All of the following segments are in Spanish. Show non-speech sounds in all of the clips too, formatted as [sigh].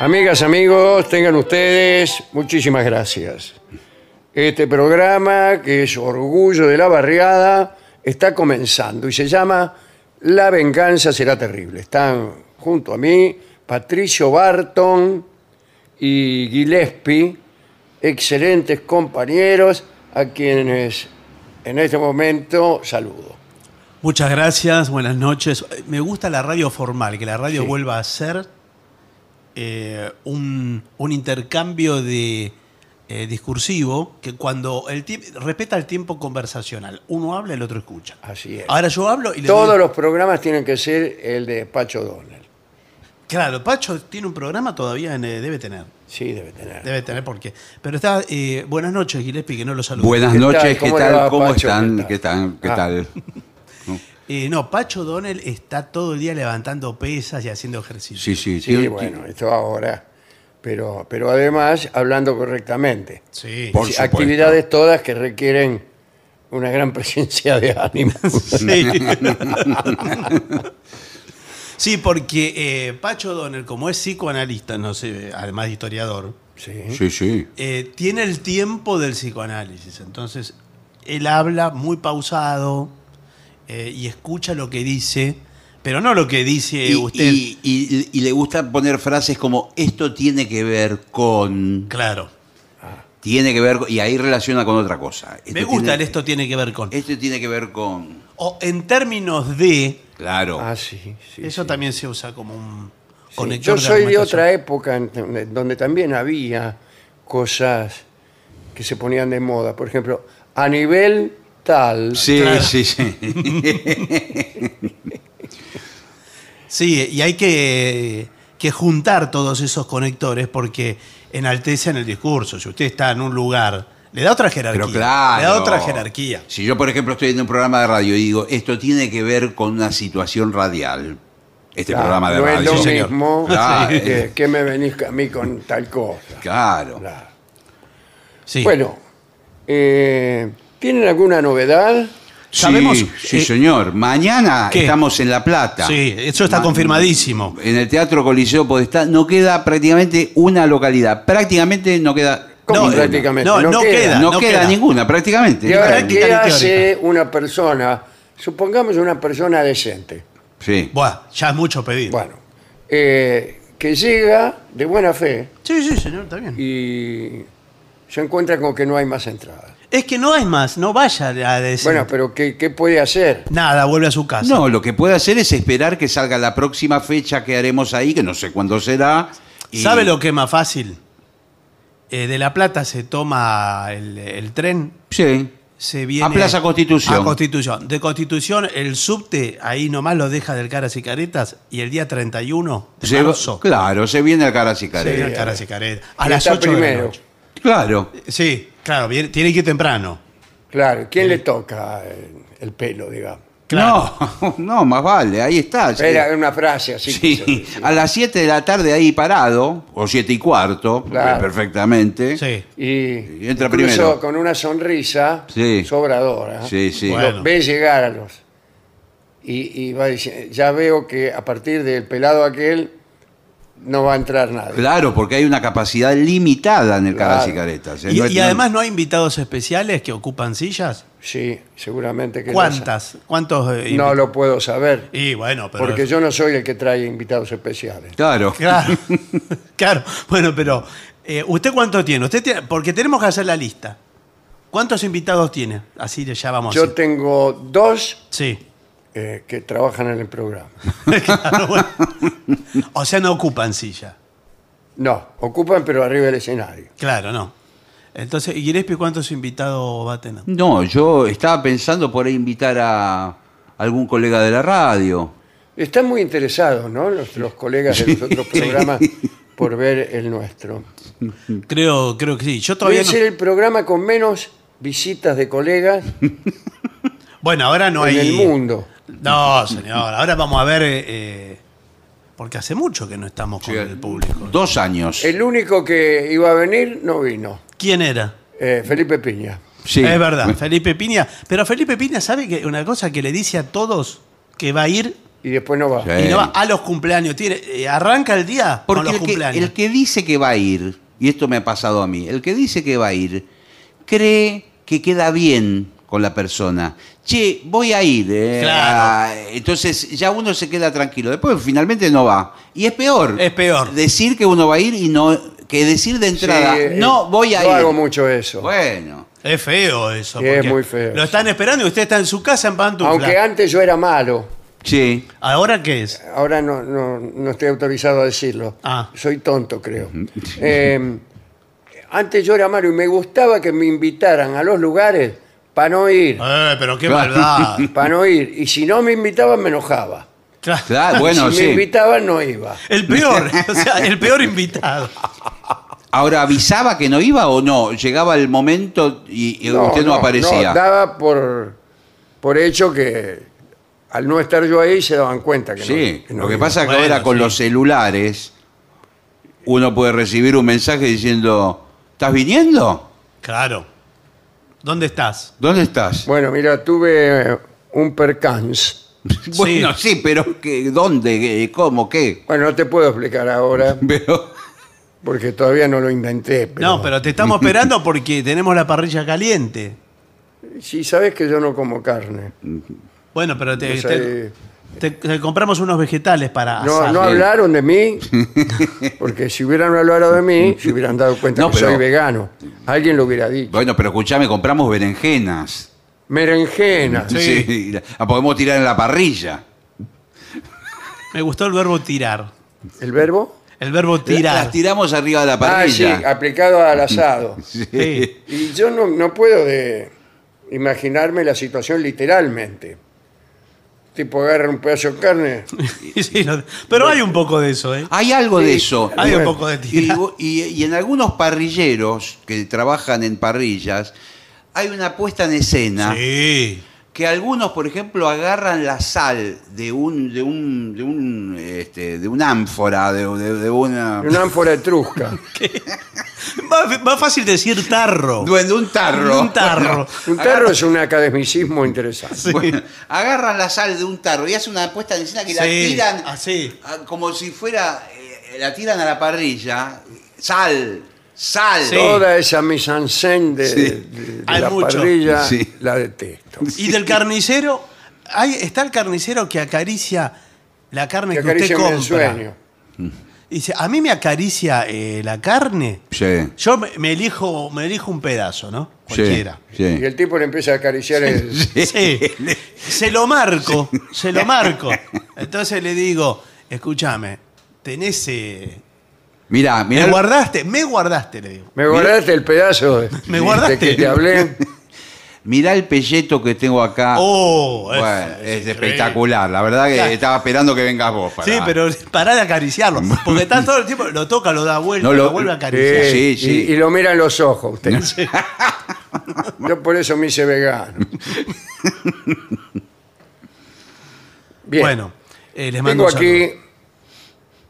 Amigas, amigos, tengan ustedes muchísimas gracias. Este programa, que es Orgullo de la Barriada, está comenzando y se llama La venganza será terrible. Están junto a mí Patricio Barton y Gillespie, excelentes compañeros a quienes en este momento saludo. Muchas gracias, buenas noches. Me gusta la radio formal, que la radio Sí. vuelva a ser eh, un, un intercambio de eh, discursivo que cuando el respeta el tiempo conversacional, uno habla y el otro escucha. Así es. Ahora yo hablo y le Todos doy- los programas tienen que ser el de Pacho Donner. Claro, Pacho tiene un programa todavía, en, eh, debe tener. Sí, debe tener. Debe tener porque. Pero está. eh, buenas noches, Gillespie, que no lo saludo. Buenas ¿Qué tal? noches, ¿qué ¿Cómo le tal? ¿Cómo están? ¿Qué ¿Qué tal? tal? ¿Qué Ah. [laughs] Eh, no, Pacho Donel está todo el día levantando pesas y haciendo ejercicio. Sí, sí, Sí, tiene- bueno, esto ahora. Pero, pero además hablando correctamente. Sí. Por actividades todas que requieren una gran [laughs] presencia de ánimo. [laughs] Sí. Sí, porque eh, Pacho Donner, como es psicoanalista, no sé, además de historiador, Sí. Sí, sí. eh, tiene el tiempo del psicoanálisis. Entonces, él habla muy pausado eh, y escucha lo que dice, pero no lo que dice Y, usted. y- y- y le gusta poner frases como esto tiene que ver con. Claro. Tiene que ver con- Y ahí relaciona con otra cosa. Esto Me gusta el tiene- esto tiene que ver con. Esto tiene que ver con. O en términos de. Claro. Ah, sí. sí, eso sí. también se usa como un Sí, conector. Yo soy de otra época donde también había cosas que se ponían de moda. Por ejemplo, a nivel tal. Sí, Claro. sí, sí. [laughs] Sí, y hay que, que juntar todos esos conectores porque enaltecen el discurso. Si usted está en un lugar, le da otra jerarquía. Pero claro. Le da otra jerarquía. Si yo, por ejemplo, estoy en un programa de radio y digo, esto tiene que ver con una situación radial. Este Claro, programa de no radio. es lo Sí, mismo [laughs] Claro. que, que me venís a mí con tal cosa. Claro. Claro. Sí. Bueno, eh, ¿tienen alguna novedad? Sí, Sabemos, sí, eh, señor. Mañana ¿qué? estamos en La Plata. Sí, eso está Ma- confirmadísimo. En el Teatro Coliseo Podestá no queda prácticamente una localidad. Prácticamente no queda. ¿Cómo No, prácticamente? no, no queda. no, no queda, queda. ninguna, prácticamente. ¿Y ahora práctica qué hace una persona? Supongamos una persona decente. Sí. Buah, ya es mucho pedir. Bueno, eh, que llega de buena fe Sí, sí, señor, está bien. y se encuentra con que no hay más entradas. Es que no hay más, no vaya a decir. Bueno, pero ¿qué, qué puede hacer? Nada, vuelve a su casa. No, lo que puede hacer es esperar que salga la próxima fecha que haremos ahí, que no sé cuándo será. y- ¿Sabe lo que es más fácil? Eh, de La Plata se toma el, el tren, Sí. se viene... A Plaza Constitución. A Constitución. De Constitución, el subte, ahí nomás lo deja del Caras y Caretas, y el día 31 de Se va- marzo, claro, se viene al cara se viene al Caras y Caretas. A las está 8 de la primero. noche. Claro. Sí, claro, viene- tiene que ir temprano. Claro, ¿quién le toca el, el pelo, digamos? Claro. No, [laughs] no, más vale, ahí está. sí. Era una frase así. que Sí, se- a las 7 de la tarde ahí parado, o 7 y cuarto, Claro. perfectamente. Sí. Y, Y entra incluso primero. con una sonrisa Sí. sobradora. Sí, sí. Bueno. Lo- Ve llegar a los. Y, y va diciendo, ya veo que a partir del pelado aquel no va a entrar nadie. Claro, porque hay una capacidad limitada en el Claro. Caras y Caretas. ¿eh? Y, No y además no hay invitados especiales que ocupan sillas. Sí, seguramente que ¿Cuántas? ¿Cuántos? eh, No, invi- no lo puedo saber. Y bueno, pero... Porque yo no soy el que trae invitados especiales. Claro. Claro, [laughs] [laughs] claro. Bueno, pero eh, ¿usted cuánto tiene? Usted tiene? Porque tenemos que hacer la lista. ¿Cuántos invitados tiene? Así ya vamos. Yo tengo dos Sí. Eh, que trabajan en el programa. [laughs] Claro, bueno. O sea, no ocupan silla. No, ocupan pero arriba del escenario. Claro, no. Entonces, ¿y Gillespie cuántos invitados va a tener? No, yo estaba pensando por ahí invitar a algún colega de la radio. Están muy interesados, ¿no? Los, los colegas de los otros programas por ver el nuestro. Creo, creo que sí. Yo todavía Debe no... ser el programa con menos visitas de colegas [laughs] Bueno, ahora no en hay... el mundo. No, señor. Ahora vamos a ver... eh, eh, porque hace mucho que no estamos con el público. Dos años. El único que iba a venir no vino. ¿Quién era? Eh, Felipe Piña. Sí. Es verdad, Felipe Piña. Pero Felipe Piña sabe que una cosa que le dice a todos que va a ir Y después no va. Sí. y no va a los cumpleaños. Tiene, eh, arranca el día con Porque los el que, cumpleaños. el que dice que va a ir, y esto me ha pasado a mí, el que dice que va a ir, cree que queda bien con la persona. Che, voy a ir. eh, Claro. a- entonces ya uno se queda tranquilo. Después finalmente no va. Y es peor. Es peor. Decir que uno va a ir y no. que decir de entrada, Sí, eh, no voy a yo ir. hago mucho eso. Bueno. Es feo eso. Sí, es porque muy feo. Lo están esperando y usted está en su casa en pantufla. Aunque antes yo era malo. Sí. ¿Ahora qué es? Ahora no, no, no estoy autorizado a decirlo. Ah. Soy tonto, creo. Eh, antes yo era malo y me gustaba que me invitaran a los lugares para no ir. Eh, pero qué Claro. maldad. [laughs] Para no ir. Y si no me invitaban, me enojaba. Claro. Claro, bueno, si sí. me invitaban, no iba. El peor, [laughs] o sea, el peor invitado. Ahora, ¿avisaba que no iba o no? Llegaba el momento y, y usted no, aparecía. daba por, por hecho que al no estar yo ahí se daban cuenta que no. Sí, no lo que iba. pasa es que Bueno, ahora con sí. los celulares uno puede recibir un mensaje diciendo, ¿estás viniendo? Claro. ¿Dónde estás? ¿Dónde estás? Bueno, mira, tuve un percance. [laughs] Bueno, sí, pero ¿qué, ¿dónde? ¿Qué, ¿Cómo? ¿Qué? Bueno, no te puedo explicar ahora [laughs] Pero, porque todavía no lo inventé. Pero, No, pero te estamos esperando porque tenemos la parrilla caliente. Sí, sabes que yo no como carne. Bueno, pero te, Pues te- te compramos unos vegetales para No, asar. no hablaron de mí, [laughs] porque si hubieran hablado de mí, se hubieran dado cuenta No, que pero- soy vegano. Alguien lo hubiera dicho. bueno, pero escuchame, compramos berenjenas. Berenjena. Sí. la podemos tirar en la parrilla. Me gustó el verbo tirar. ¿El verbo? El verbo tirar. Las tiramos arriba de la Ah, sí, parrilla. aplicado al asado. [laughs] Sí. Y yo no, no puedo de imaginarme la situación literalmente. Tipo, agarra un pedazo de carne. [laughs] Sí, pero hay un poco de eso, ¿eh? Hay algo de eso. Hay un poco de Y, tirar. y- y en algunos parrilleros que trabajan en parrillas, hay una puesta en escena Sí. Que algunos, por ejemplo, agarran la sal de un de un de un este, de una ánfora, de, de- de una ánfora etrusca. [laughs] Más, más fácil decir tarro. de un tarro. Un tarro. Un tarro es un academicismo interesante. Sí. Bueno, agarran la sal de un tarro y hacen una puesta en escena que la Sí, tiran así. ah, como si fuera eh, la tiran a la parrilla, sal, Sal. Sí. Toda esa mise en scène de, Sí. de- de Hay la mucho. parrilla Sí. la detesto. Y del carnicero, hay, está el carnicero que acaricia la carne Que que, usted acarician el compra. sueño. Y dice, a mí me acaricia eh, la carne. Sí. Yo me, me elijo, me elijo un pedazo, ¿no? Cualquiera. sí. Y el tipo le empieza a acariciar el... Sí. Se lo marco, se lo marco. Entonces le digo, escúchame, tenés... eh, Mirá, mirá. me guardaste, me guardaste, le digo. Me guardaste el pedazo de, [laughs] Me guardaste. de que te hablé. [laughs] Mirá el pelleto que tengo acá. Oh, es- bueno, es es, increíble. espectacular. La verdad que Claro. estaba esperando que vengas vos. para- Sí, pero [laughs] pará de acariciarlo. Porque está todo el tiempo, lo toca, lo da vuelta, No, lo, lo- vuelve a acariciar. Sí, Sí, sí. Y, y lo mira en los ojos usted. Yo por eso me hice vegano. Bien. Bueno, eh, les mando Tengo un saludo. aquí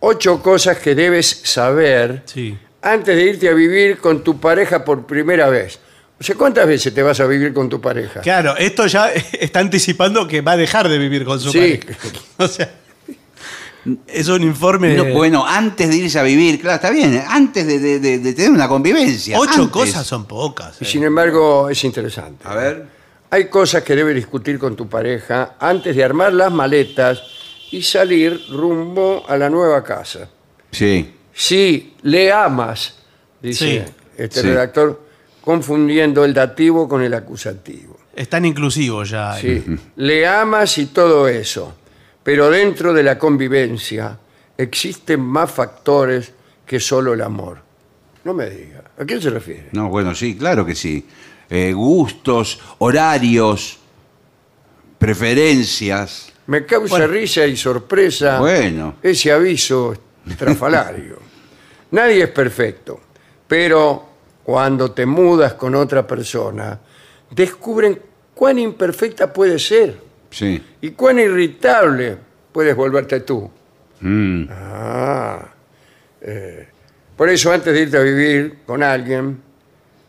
ocho cosas que debes saber Sí. antes de irte a vivir con tu pareja por primera vez. O sea, ¿cuántas veces te vas a vivir con tu pareja? Claro, esto ya [laughs] está anticipando que va a dejar de vivir con su Sí. pareja. [laughs] O sea, es un informe No, de bueno, antes de irse a vivir, claro, está bien. Antes de, de- de- de tener una convivencia. ocho antes. cosas son pocas. Y eh. sin embargo, es interesante. A ver. Hay cosas que debes discutir con tu pareja antes de armar las maletas y salir rumbo a la nueva casa. Sí. Si le amas, dice Sí. este Sí. redactor, confundiendo el dativo con el acusativo. Es tan inclusivo ya. Sí, le amas y todo eso, pero dentro de la convivencia existen más factores que solo el amor. No me diga, ¿a qué se refiere? No, bueno, sí, claro que sí. Eh, gustos, horarios, preferencias. Me causa Bueno. risa y sorpresa Bueno. ese aviso estrafalario. [laughs] Nadie es perfecto, pero cuando te mudas con otra persona, descubren cuán imperfecta puede ser Sí. y cuán irritable puedes volverte tú. Mm. Ah, eh, por eso antes de irte a vivir con alguien,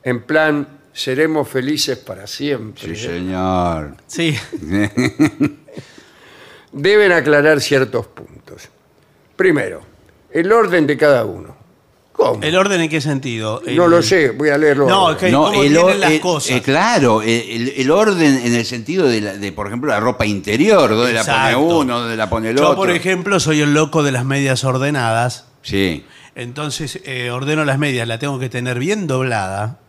en plan, seremos felices para siempre, Sí, señor. Sí. [laughs] deben aclarar ciertos puntos. Primero, el orden de cada uno. ¿Cómo? ¿El orden en qué sentido? no lo sé, voy a leerlo. No, ahora. es que- cómo el or- las el- cosas. eh, claro, el, el orden en el sentido de, la- de, por ejemplo, la ropa interior, donde la Exacto. pone uno, donde la pone el Yo, otro. por ejemplo, soy el loco de las medias ordenadas. Sí. Entonces, eh, ordeno las medias, la tengo que tener bien doblada,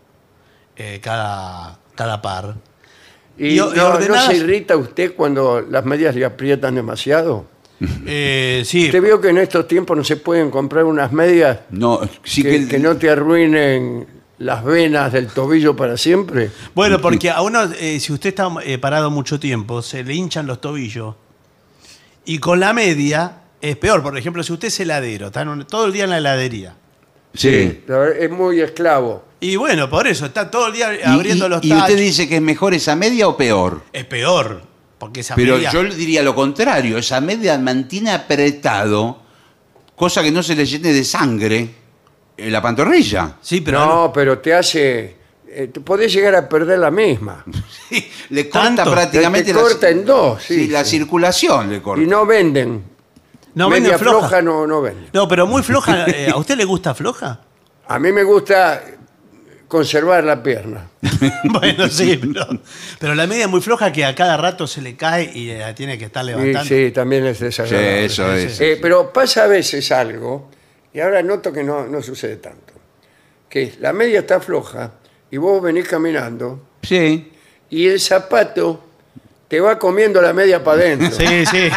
eh, cada, cada par. ¿Y, y- y no, se irrita usted cuando las medias le aprietan demasiado? [laughs] Eh, sí, Usted vio que en estos tiempos no se pueden comprar unas medias No, sí que, que, que no te arruinen las venas del tobillo para siempre. bueno, porque a uno, eh, si usted está eh, parado mucho tiempo, se le hinchan los tobillos. Y con la media es peor. Por ejemplo, si usted es heladero, está en un- todo el día en la heladería. Sí. Es muy esclavo. Y bueno, por eso, está todo el día Y- abriendo y, los y tachos. usted dice que es mejor esa media o peor. Es peor, porque esa Pero media... yo le diría lo contrario, esa media mantiene apretado, cosa que no se le llene de sangre en la pantorrilla. Sí, pero no, pero te hace... eh, te podés llegar a perder la misma. [laughs] le corta ¿Tanto? prácticamente Te la, corta en dos, sí, sí, la sí. circulación le corta. Y no venden. no Media venden floja. floja no, no venden. No, pero muy floja. eh, ¿A usted le gusta floja? A mí me gusta conservar la pierna. [laughs] bueno, sí, [laughs] pero, pero la media es muy floja que a cada rato se le cae y la tiene que estar levantando. sí, también es Sí, desagradable. eso es. Eh, pero pasa a veces algo, y ahora noto que no, no sucede tanto, que la media está floja y vos venís caminando Sí. y el zapato te va comiendo la media para adentro. Sí, sí.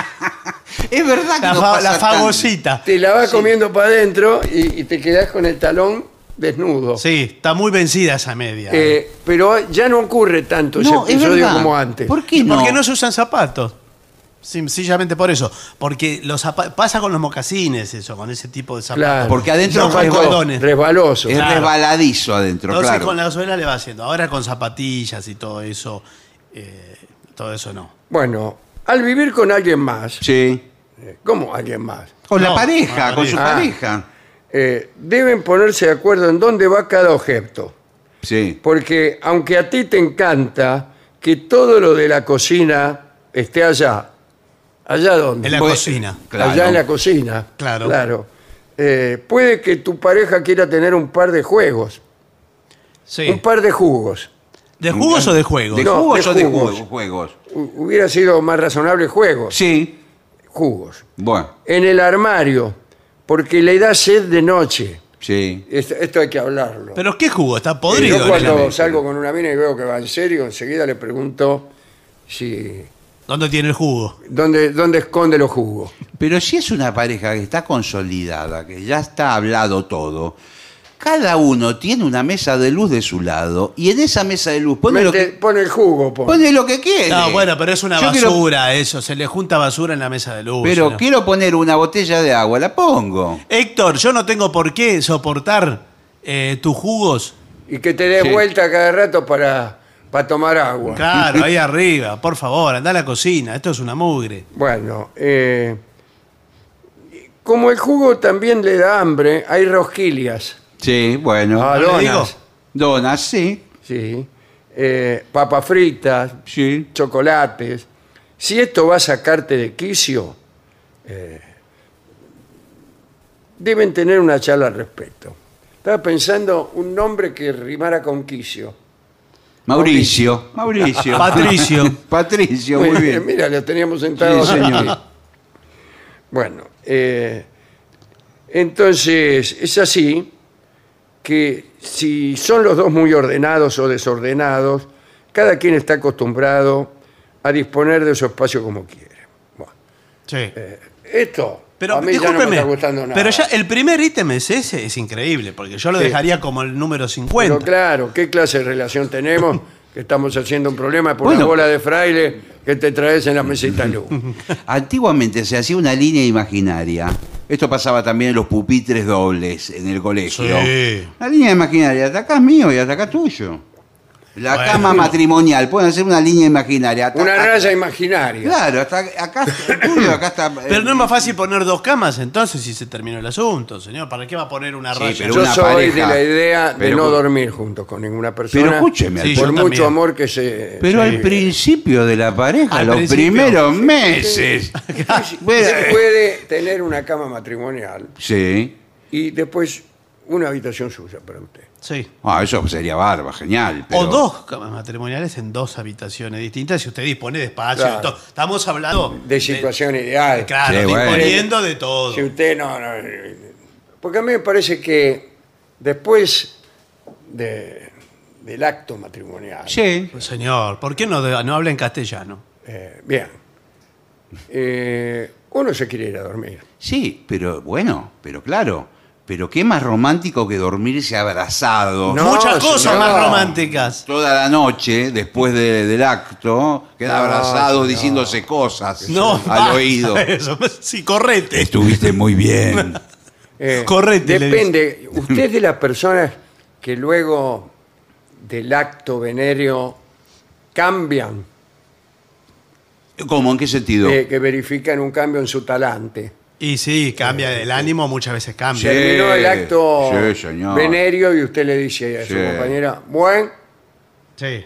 Es verdad que La, no fa- pasa la tanto. fagosita. Te la va comiendo para adentro y, y te quedás con el talón desnudo. Sí, está muy vencida esa media. Eh, pero ya no ocurre tanto No, ese es episodio verdad. como antes. ¿Por qué no? Porque no se usan zapatos. Sencillamente por eso. Porque los pasa con los mocasines eso, con ese tipo de zapatos. Claro. Porque adentro Son es resbaloso. Es Claro. resbaladizo adentro, Entonces claro. con la suela le va haciendo. Ahora con zapatillas y todo eso, eh, todo eso no. Bueno, al vivir con alguien más, Sí. eh, ¿cómo alguien más? Con la No, pareja, con su pareja. pareja. Eh, deben ponerse de acuerdo en dónde va cada objeto. Sí. Porque aunque a ti te encanta que todo lo de la cocina esté allá, ¿allá dónde? En la Pues, cocina. Claro. Allá en la cocina. Claro. Claro. Eh, puede que tu pareja quiera tener un par de juegos, Sí. un par de jugos. ¿De jugos o de juegos? ¿De No, jugos de o de jugos. juegos? juegos? Hu- Hubiera sido más razonable juegos, Sí. jugos. Bueno, En el armario, porque le da sed de noche. sí. Esto, esto hay que hablarlo. ¿Pero qué jugo? Está podrido. Yo cuando salgo con una mina y veo que va en serio, enseguida le pregunto si ¿Dónde tiene el jugo? dónde, dónde esconde los jugos. Pero si es una pareja que está consolidada, que ya está hablado todo, cada uno tiene una mesa de luz de su lado y en esa mesa de luz pone, lo, que, pone el jugo, pone. pone lo que quiere. No, bueno, pero es una Yo quiero- basura eso. Se le junta basura en la mesa de luz. pero quiero poner una botella de agua, la pongo. Héctor, yo no tengo por qué soportar eh, tus jugos. Y que te dé Sí. vuelta cada rato para, para tomar agua. Claro, [laughs] ahí arriba. Por favor, anda a la cocina. Esto es una mugre. Bueno, eh, como el jugo también le da hambre, hay rosquillas, Sí, bueno. ah, ¿no le digo? donas, Donas, sí, sí, eh, papas fritas, sí. chocolates. Si esto va a sacarte de quicio, eh, deben tener una charla al respecto. Estaba pensando un nombre que rimara con quicio. Mauricio. Mauricio. [laughs] Patricio. [laughs] Patricio, muy bien. Mira, lo teníamos sentado. Sí, señor. aquí. [laughs] Bueno, eh, entonces es así que si son los dos muy ordenados o desordenados, cada quien está acostumbrado a disponer de su espacio como quiere. Bueno, Sí. esto Pero a mí ya no me discúlpeme, está gustando nada. pero ya el primer ítem es ese, es increíble, porque yo lo Sí. dejaría como el número 50. Pero claro, ¿qué clase de relación tenemos? [laughs] Que estamos haciendo un problema por la Bueno. bola de fraile que te traes en la mesita de luz. [laughs] Antiguamente se hacía una línea imaginaria. Esto pasaba también en los pupitres dobles en el colegio. Sí. La línea acá es mío y hasta acá es tuyo. La Bueno. cama matrimonial, pueden hacer una línea imaginaria. hasta- Una hasta- raya imaginaria. Claro, hasta acá está acá eh, Pero no es más fácil poner dos camas entonces si se terminó el asunto, señor. ¿Para qué va a poner una Sí, raya? pero Yo una soy pareja- de la idea de pero- no dormir juntos con ninguna persona. Pero escúcheme, Sí, yo por también. mucho amor que se. pero al principio de la pareja, Al los principio. primeros meses. Bueno, Se eh, puede tener una cama matrimonial Sí. y después una habitación suya para usted. Sí. Ah, eso sería barba, genial. pero- O dos camas matrimoniales en dos habitaciones distintas si usted dispone de espacio. Claro. y todo. Estamos hablando De situación ideal. Claro, Sí, bueno. disponiendo de todo. Si usted no, no- Porque a mí me parece que después de- del acto matrimonial. Sí. Pues, señor, ¿por qué no, de- no habla en castellano? eh, bien. eh, uno se quiere ir a dormir. Sí, pero bueno, pero claro. Pero qué más romántico que dormirse abrazado No, Muchas cosas señor. más románticas. toda la noche después de- del acto, queda No, abrazado señor. diciéndose cosas No, al [laughs] oído. Eso. Sí, correte. Estuviste muy bien. [laughs] Eh, Correte, Depende. Usted es de las personas que luego del acto venéreo cambian, ¿Cómo? ¿En qué sentido? eh, que verifican un cambio en su talante. Y sí, cambia el ánimo, muchas veces cambia. Sí. Terminó el acto sí, señor. venéreo y usted le dice a su Sí. compañera, buen, Sí.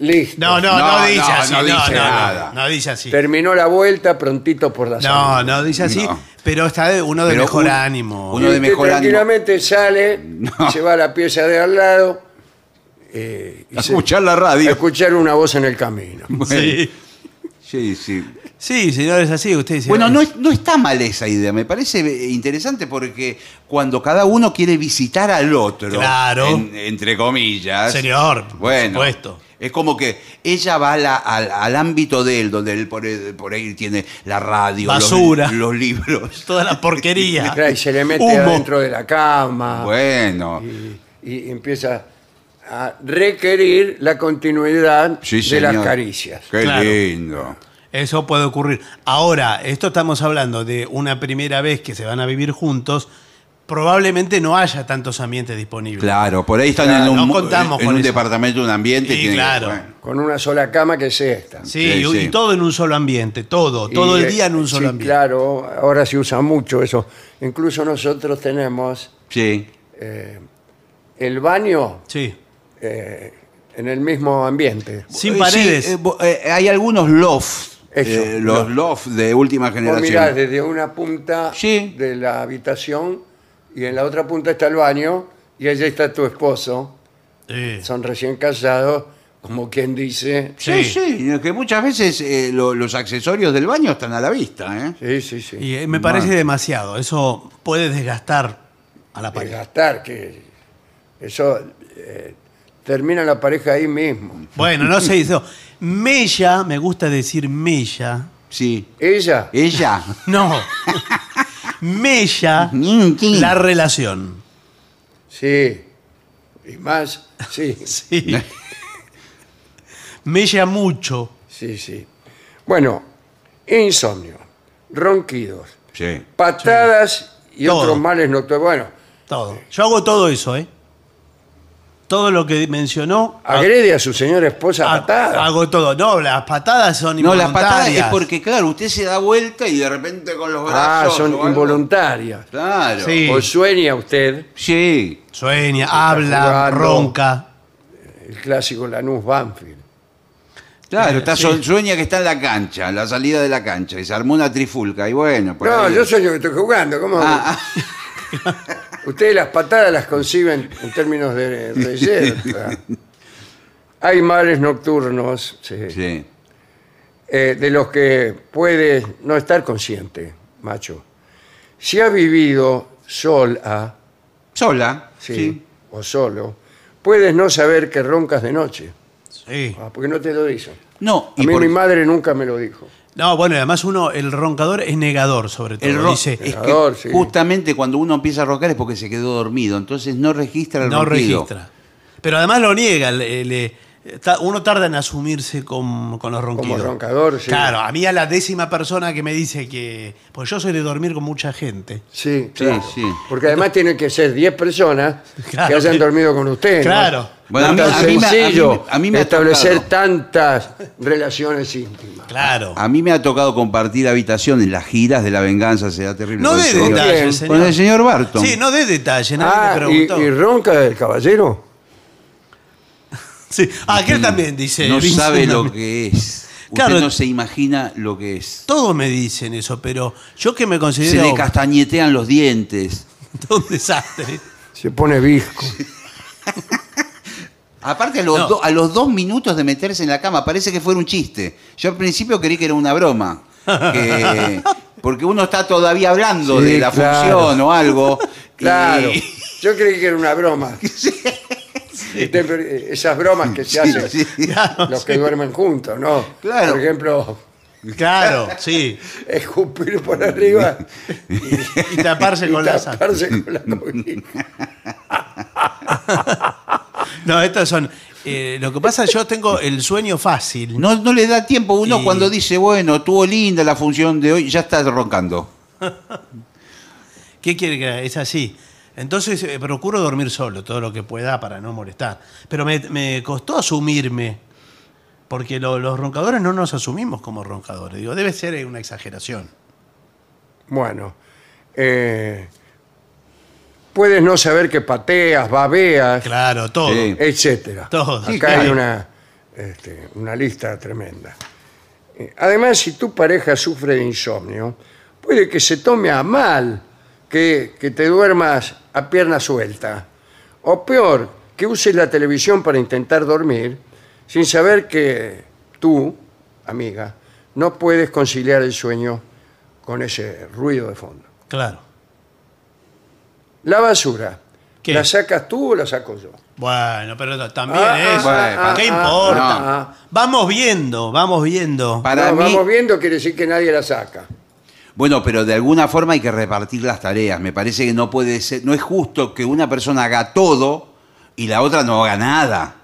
listo. No, no, no, No, dice no, así. no No, dice no, nada. no, no dice así. Terminó la vuelta prontito por la No, salida. no dice así, No. pero está de- uno de Pero mejor un- ánimo. uno Y de usted mejor ánimo. tranquilamente sale, No. se va a la pieza de al lado eh, y A se- escuchar la a radio. escuchar una voz en el camino. Bueno, Sí. Sí, sí. Sí, señor, es así. Usted dice. Bueno, no, es- no está mal esa idea, me parece eh, interesante porque cuando cada uno quiere visitar al otro, Claro. en- entre comillas, Señor, por bueno, supuesto. es como que ella va a la- al, al ámbito de él, donde él por, por ahí tiene la radio, los- Basura. Los, libros. [laughs] Toda la porquería. Y se le mete Humo. adentro de la cama Bueno, y, y empieza a requerir la continuidad sí, de señor. las caricias. Qué Claro. lindo. Eso puede ocurrir. Ahora, esto estamos hablando de una primera vez que se van a vivir juntos. Probablemente no haya tantos ambientes disponibles. Claro, por ahí están Claro, en un, no contamos en con un eso. departamento, un ambiente. Que- claro. bueno. Con una sola cama que es esta. Sí, Sí, y, sí. y todo en un solo ambiente, todo, todo Y, el día en un eh, solo sí, ambiente. Claro, ahora se usa mucho eso. Incluso nosotros tenemos Sí. eh, el baño Sí. Eh, en el mismo ambiente. Sin Eh, paredes. sí, eh, hay algunos lofts. Eso, eh, los loft. lofts de última Vos generación. mirás desde una punta Sí. de la habitación y en la otra punta está el baño y allí está tu esposo. Sí. Son recién casados, como quien dice. Sí, Sí. sí, que muchas veces eh, lo- los accesorios del baño están a la vista, ¿eh? Sí, sí, sí. Y eh, me parece demasiado. Eso puede desgastar a la pareja. Desgastar, que eso eh, termina la pareja ahí mismo. Bueno, no se hizo. Mella, me gusta decir mella. Sí. Ella, Ella. No. Mella la relación. sí. Y más, sí, [laughs] Sí. Mella mucho. sí, sí. Bueno, insomnio, ronquidos, Sí. patadas y Todo. otros males nocturnos. Bueno, Todo. Yo hago todo eso, ¿eh? Todo lo que mencionó. agrede a su señora esposa a patadas. Hago todo. No, las patadas son No, las patadas es porque, claro, usted se da vuelta y de repente con los Ah, brazos. son o algo. involuntarias. Claro. Sí. O sueña usted Sí. Sueña, habla, jugando. ronca. el clásico Lanús Banfield. Claro, está, sueña que está en la cancha, en la salida de la cancha, y se armó una trifulca, y bueno, por No, ahí- yo sueño que estoy jugando. ¿Cómo? Ah, [laughs] Ustedes las patadas las conciben en términos de reyerta. [laughs] Hay males nocturnos sí, sí. eh, de los que puede no estar consciente, macho. Si ha vivido sola Sola. sí, Sí. o solo, puedes no saber que roncas de noche. Sí. Ah, porque no te lo dicen. No, A y mí por- mi madre nunca me lo dijo. No, bueno, y además uno, el roncador es negador sobre todo. el ro- Dice, es Negador, que sí. justamente cuando uno empieza a roncar es porque se quedó dormido, entonces no registra el no ronquido. registra. Pero además lo niega. le- uno tarda en asumirse con, con los ronquidos. Como roncador, sí. Claro, a mí a la décima persona que me dice que... Pues yo soy de dormir con mucha gente. Sí, Sí, claro. sí. Porque además tienen que ser 10 personas Claro, que hayan dormido con usted. ¿no? Claro. Bueno, no a mí- a mí me- a mí- sencillo a mí me establecer tantas relaciones íntimas. Claro. A mí me ha tocado compartir habitación en las giras de la venganza, será terrible. No dé el detalles, señor. Con el señor Barton. Sí, no dé detalles, nadie Ah, me y, preguntó. y ronca del caballero. Sí. Ah, aquel también dice. no Vincent sabe lo que es. Claro. Usted no se imagina lo que es. Todos me dicen eso, pero yo que me Se considero le castañetean los dientes. [laughs] un desastre. Se pone visco. [laughs] Aparte, a los, No. do- a los dos minutos de meterse en la cama, parece que fuera un chiste. Yo al principio creí que era una broma. que- [laughs] porque uno está todavía hablando Sí, de la claro. función o algo. y- Claro. Yo creí que era una broma. Usted, eh, esas bromas que se hacen sí. Claro, [laughs] los que duermen juntos, ¿no? Claro. Por ejemplo, Claro, [laughs] sí. escupir por arriba Y taparse y con la taparse con la cobija. [laughs] No, estos son. eh, lo que pasa, yo tengo el sueño fácil. No, no le da tiempo. Uno Y- cuando dice, bueno, estuvo linda la función de hoy, ya está roncando. ¿Qué quiere que haga? Es así. Entonces eh, procuro dormir solo todo lo que pueda para no molestar. Pero me, me costó asumirme, porque lo- los roncadores no nos asumimos como roncadores. Digo, debe ser una exageración. Bueno, eh, puedes no saber que pateas, babeas, Claro, todo. Sí. etcétera. Todo. Acá Sí, hay una, este, una lista tremenda. Eh, Además, si tu pareja sufre de insomnio, puede que se tome a mal que, que te duermas a pierna suelta. O peor, que uses la televisión para intentar dormir sin saber que tú, amiga, no puedes conciliar el sueño con ese ruido de fondo. Claro. La basura, ¿Qué? ¿la sacas tú o la saco yo? Bueno, pero también Ah, eso. ah, ¿Qué ah, importa? ah, ah. Vamos viendo, vamos viendo. Para No, mí, Vamos viendo, quiere decir que nadie la saca. Bueno, pero de alguna forma hay que repartir las tareas. Me parece que no puede ser, no es justo que una persona haga todo y la otra no haga nada.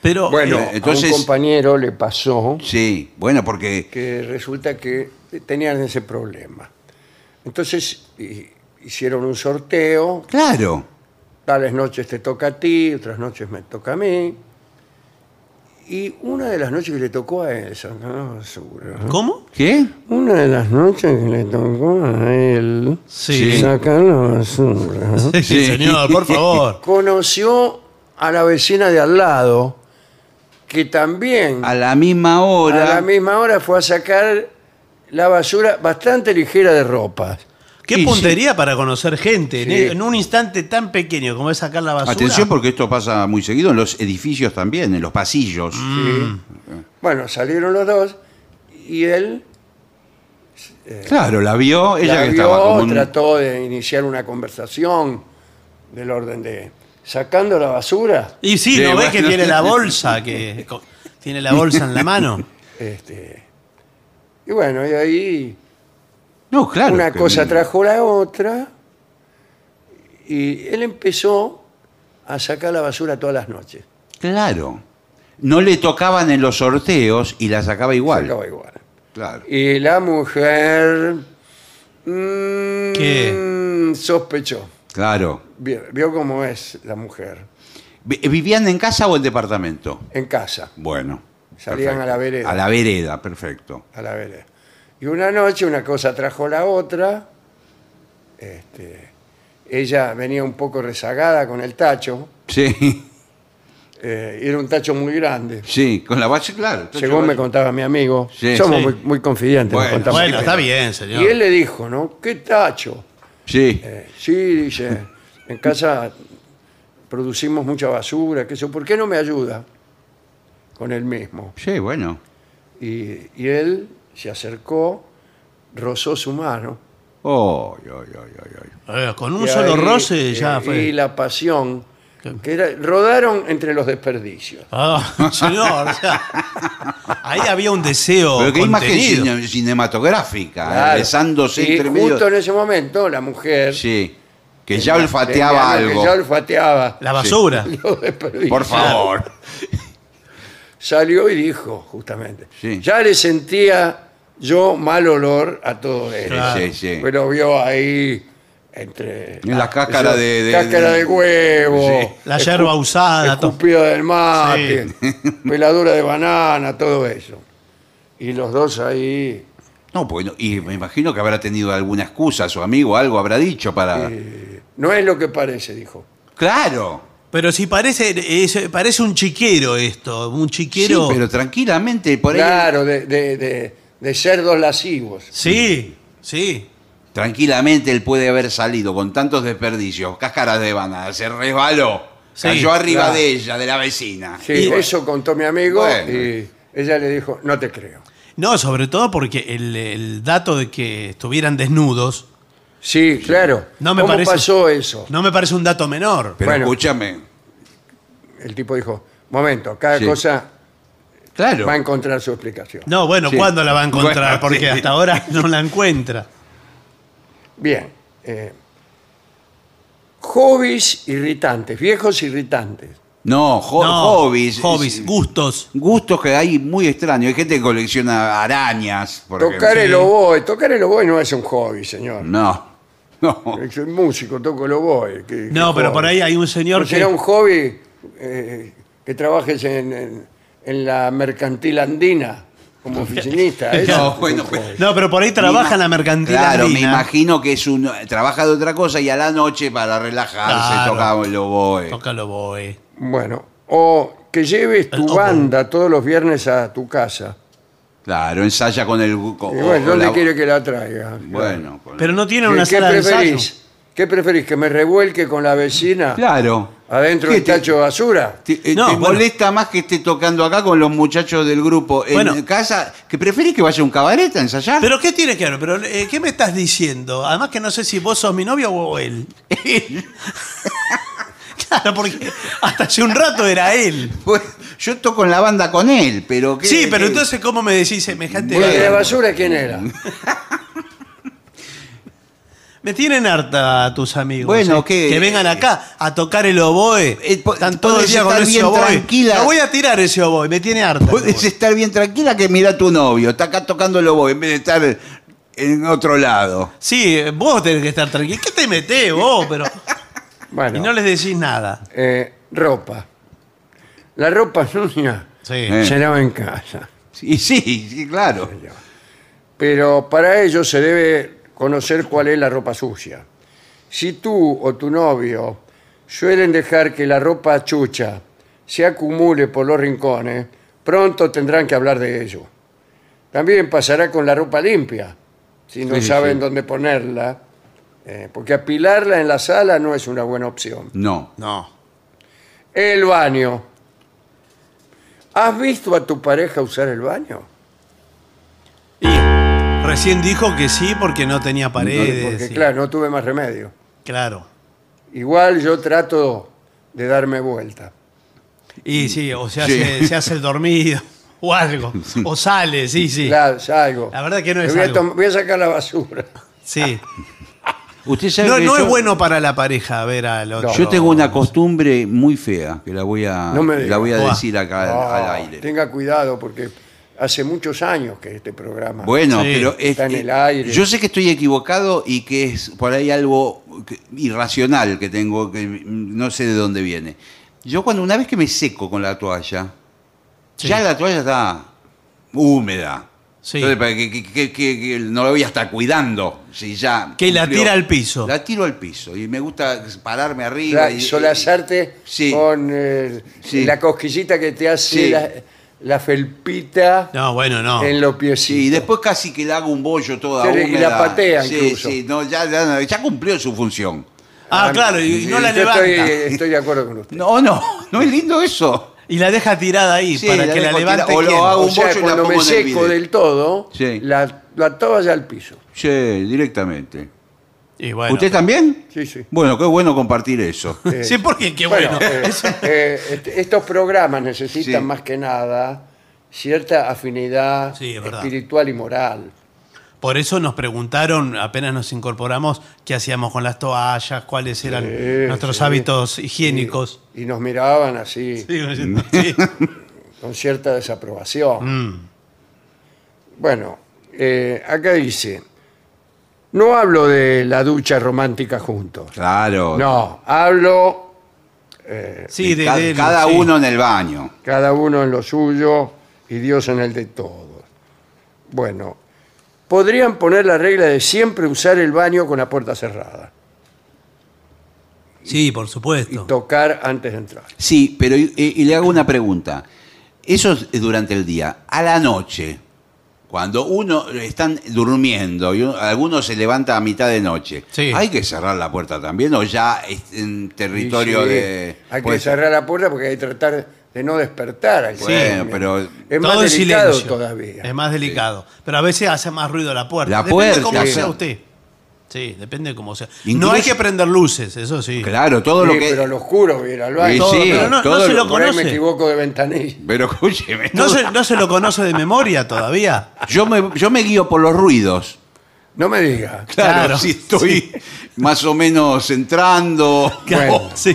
Pero Bueno, eh, entonces- a un compañero le pasó Sí, bueno, porque que resulta que tenían ese problema. Entonces hi- hicieron un sorteo, claro, tales noches te toca a ti, otras noches me toca a mí. Y una de las noches que le tocó a él, sacar la basura. ¿Cómo? ¿qué? Una de las noches que le tocó a él Sí. sacar la basura. Sí, Sí. señor, por [laughs] favor. Conoció a la vecina de al lado, que también A la misma hora. a la misma hora fue a sacar la basura bastante ligera de ropas. ¿Qué Sí, puntería para conocer gente. en- Sí. En un instante tan pequeño como es sacar la basura. Atención porque esto pasa muy seguido en los edificios también, en los pasillos. Sí. Bueno, salieron los dos y él Claro, la vio, ella la que vio, estaba como un- trató de iniciar una conversación del orden de sacando la basura. Y sí, Sí, ¿no ves que tiene la bolsa? [laughs] Que tiene la bolsa en la mano. [laughs] Este, y bueno, y ahí No, claro. una que- cosa trajo la otra y él empezó a sacar la basura todas las noches. Claro. No le tocaban en los sorteos y la sacaba igual. Sacaba igual. Claro. Y la mujer mm, ¿Qué? sospechó. Claro. Vio, vio cómo es la mujer Vi- ¿Vivían en casa o en departamento? en casa, Bueno. Salían a la vereda. A la vereda, perfecto. a la vereda. Y una noche una cosa trajo la otra. Este, ella venía un poco rezagada con el tacho. Sí, eh, era un tacho muy grande. sí, con la base, claro. Según me contaba mi amigo. Sí, Somos sí. Muy, muy confidentes. nos Bueno, contamos. Bueno, está bien, señor. Y él le dijo, ¿no? ¿Qué tacho? Sí. Eh, sí, dice, en casa producimos mucha basura, que eso, ¿por qué no me ayuda? Con él mismo. Sí, bueno. Y, y él se acercó, rozó su mano. Oh, ay, ay, ay, ay. Eh, con un y solo ahí, roce eh, ya fue. Y la pasión, que era, rodaron entre los desperdicios. Ah, [laughs] señor, o sea, ahí había un deseo Pero qué imagen contenido. cine- cinematográfica, eh, Claro. besándose y entre justo medio. en ese momento la mujer Sí, que ya olfateaba algo. que ya olfateaba La basura. [laughs] los desperdicios. Por favor. Salió y dijo, justamente, Sí. ya le sentía yo mal olor a todo esto. Claro. Sí, sí. Pero vio ahí entre En la cáscara de- de- cáscara de, de- huevo, Sí. La yerba usada, escupida del mate, [laughs] peladura de banana, todo eso. Y los dos ahí No, pues, no- y me imagino que habrá tenido alguna excusa, su amigo, algo habrá dicho para. no es lo que parece, dijo. Claro. Pero si parece, es- parece un chiquero esto, un Sí, chiquero. pero tranquilamente por ahí. Claro, de, de, de- de cerdos lascivos. Sí, sí. Tranquilamente él puede haber salido con tantos desperdicios, cáscaras de banana, se resbaló, Sí, cayó arriba claro. de ella, de la vecina. Sí, Y- eso contó mi amigo Bueno. y ella le dijo, no te creo. No, sobre todo porque el, el dato de que estuvieran desnudos Sí, claro. no me ¿Cómo parece. pasó eso? No me parece un dato menor. Pero Bueno. escúchame, El tipo dijo, momento, cada Sí. cosa claro. va a encontrar su explicación. No, bueno, Sí. ¿cuándo la va a encontrar? Bueno, porque sí. hasta ahora [laughs] no la encuentra. Bien. eh, hobbies irritantes, viejos irritantes. No, ho- no, hobbies. Hobbies, es- gustos. Gustos que hay muy extraños. Hay gente que colecciona arañas, por Tocar ejemplo. el oboe. Tocar el oboe no es un hobby, señor. No, [laughs] no. Soy músico, toco. ¿qué- No, pero por ahí hay un señor Pues que. será un hobby eh, que trabajes en, en- en la mercantil andina como [laughs] oficinista. eso No, un bueno, pues- No, pero por ahí trabaja Me en la mercantil Claro, me imagino que es un trabaja de otra cosa y a la noche para relajarse Claro. toca el oboe. Toca el oboe. Bueno, o que lleves El tu oboe. banda todos los viernes a tu casa. Claro, ensaya con el con- Y bueno, ¿dónde la- quiere que la traiga? Bueno, con- Pero no tiene ¿Qué, una qué sala de ensayo. preferís? ¿Qué preferís? ¿Que me revuelque con la vecina claro. adentro ¿Qué del te- tacho de basura? ¿Te, eh, No, te bueno. molesta más que esté tocando acá con los muchachos del grupo en Bueno. casa? ¿Que preferís que vaya a un cabaret a ensayar? ¿Pero qué tiene que ver? ¿Pero, eh, ¿Qué me estás diciendo? Además que no sé si vos sos mi novio o él. [laughs] [laughs] claro, porque hasta hace un rato era él. Pues, yo toco en la banda con él, pero... ¿qué- Sí, pero qué- entonces, ¿cómo me decís semejante? ¿Y el de la Bueno. basura quién era? [laughs] Me tienen harta tus amigos. Bueno, eh, ¿qué? Que vengan acá a tocar el oboe. Eh, Están todo el día con estar ese bien oboe. tranquila. No voy a tirar ese oboe, me tiene harta. Puedes estar bien tranquila que mira a tu novio, está acá tocando el oboe en vez de estar en otro lado. Sí, vos tenés que estar tranquilo. ¿Qué te metés vos? Pero... Bueno, Y no les decís nada. eh, ropa. La ropa sucia Sí. Se lava en casa. Y sí, sí, claro. Pero para ello se debe conocer cuál es la ropa sucia. Si tú o tu novio suelen dejar que la ropa chucha se acumule por los rincones, pronto tendrán que hablar de ello. También pasará con la ropa limpia. Si no Sí, saben sí. dónde ponerla, Eh, porque apilarla en la sala no es una buena opción. No. No. El baño. ¿Has visto a tu pareja usar el baño? Y recién dijo que sí porque no tenía paredes. Porque sí. claro, no tuve más remedio. Claro. Igual yo trato de darme vuelta. Y sí, o sea, Sí. se, se hace el dormido [laughs] o algo. O sale, sí, sí. Claro, salgo. La verdad que no es voy, algo. voy a sacar la basura. Sí. [laughs] Usted sabe No, que no yo, es bueno para la pareja ver al otro. Yo tengo una costumbre muy fea que la voy a, No la voy a decir acá al- al aire. Tenga cuidado porque hace muchos años que este programa. Bueno, Sí, pero es- está en el aire. yo sé que estoy equivocado y que es por ahí algo irracional que tengo, que no sé de dónde viene. Yo cuando una vez que me seco con la toalla, Sí. ya la toalla está húmeda. Sí. Entonces, ¿para qué- qué- qué- qué- qué- no la voy a estar cuidando. Si ya Que la cumplió. tira al piso. La tiro al piso. Y me gusta pararme arriba. La- y, solazarte Sí. con eh, Sí. la cosquillita que te hace Sí. la, la felpita No, bueno, no. en los piecitos. Sí, y después casi que le hago un bollo toda Sí, y húmeda. la patea sí, incluso. Sí, no, ya, ya, ya cumplió su función. Ah, claro, y, y no la levanta. Estoy, estoy de acuerdo con usted. No, no, no es lindo eso. Y la deja tirada ahí Sí, para la que la dejo levante. tirada, o lo ¿quién? hago O un sea, bollo y la cuando me pongo en el seco bidet. del todo, Sí. la, la toalla al piso. Sí, directamente. Y bueno, ¿Usted también? Sí, sí. Bueno, qué bueno compartir eso. Eh, [laughs] Sí, porque qué bueno. eh, [laughs] eh, est- estos programas necesitan Sí. más que nada cierta afinidad Sí, es verdad. espiritual y moral. Por eso nos preguntaron, apenas nos incorporamos, qué hacíamos con las toallas, cuáles eran Sí, nuestros sí. hábitos higiénicos. Y, y nos miraban así, Sí, [laughs] con cierta desaprobación. Mm. Bueno, eh, acá dice, no hablo de la ducha romántica juntos. Claro. No, hablo Sí, de, Ca- de- cada sí. uno en el baño. cada uno en lo suyo y Dios en el de todos. Bueno, podrían poner la regla de siempre usar el baño con la puerta cerrada Sí, por y supuesto. tocar antes de entrar. Sí, pero y, y le hago una pregunta. Eso es durante el día. A la noche, cuando uno están durmiendo y uno- alguno se levanta a mitad de noche, Sí. ¿hay que cerrar la puerta también o ya es en territorio Y sí, de... Hay que pues, cerrar la puerta porque hay que tratar de no despertar al Bueno, pero es más Todo en delicado silencio. todavía. Es más delicado. Pero a veces hace más ruido la puerta. La depende puerta, cómo sea usted. Sí, depende de cómo sea. Incluso- No hay que prender luces, eso sí. Claro, todo Sí, lo que... pero lo oscuro voy a ir al baño. Sí, Todo, sí, pero no, no todo se lo- lo Por ahí me conoce. equivoco de ventanilla. Pero escúcheme. No se, no se lo conoce de memoria todavía. Yo, me, yo me guío por los ruidos. No me diga. Claro, Claro, si estoy más o menos entrando. Bueno. Sí.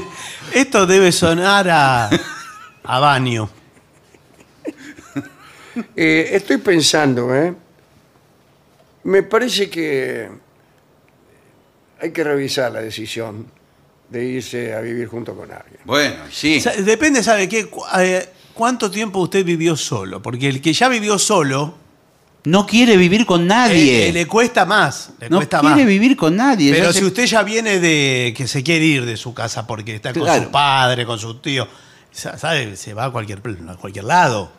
Esto debe sonar a, a baño. [laughs] Eh, estoy pensando, ¿eh? Me parece que hay que revisar la decisión de irse a vivir junto con alguien. Bueno, sí. O sea, depende, ¿sabe qué? Cu- eh, ¿Cuánto tiempo usted vivió solo? Porque el que ya vivió solo No quiere vivir con nadie. eh, le cuesta más. Le no cuesta quiere más. vivir con nadie. Pero Ya si se- usted ya viene de que se quiere ir de su casa porque está con Claro. su padre, con su tío, ¿sabe? Se va a cualquier, a cualquier lado.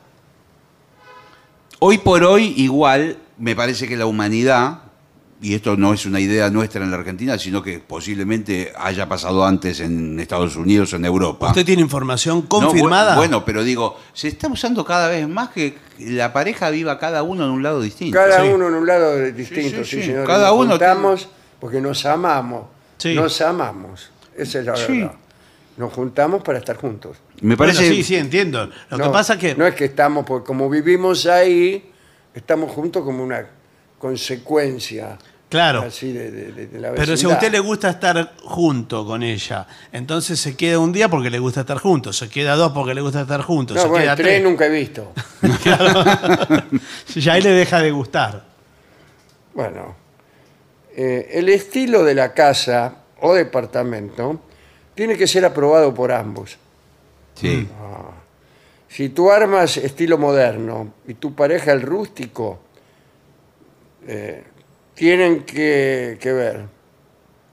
Hoy por hoy, igual, me parece que la humanidad, y esto no es una idea nuestra en la Argentina, sino que posiblemente haya pasado antes en Estados Unidos o en Europa. ¿Usted tiene información confirmada? bu- bueno, pero digo, se está usando cada vez más que la pareja viva cada uno en un lado distinto. Cada Sí. uno en un lado distinto, sí, sí, sí. señor. Cada Nos uno juntamos porque nos amamos. Sí. Nos amamos. Esa es la Sí. verdad. Nos juntamos para estar juntos. Me Bueno, parece. sí, sí, entiendo. Lo no, que pasa es que... No es que estamos, porque como vivimos ahí, estamos juntos como una consecuencia Claro. así de, de- de- de la Pero si a usted le gusta estar junto con ella, entonces se queda un día porque le gusta estar juntos, se queda dos porque le gusta estar juntos, No, se bueno, queda tres tres. nunca he visto. [laughs] [laughs] Ya ahí le deja de gustar. Bueno, eh, el estilo de la casa o departamento tiene que ser aprobado por ambos. Sí. Si tú armas estilo moderno y tu pareja el rústico, eh, tienen que, que ver.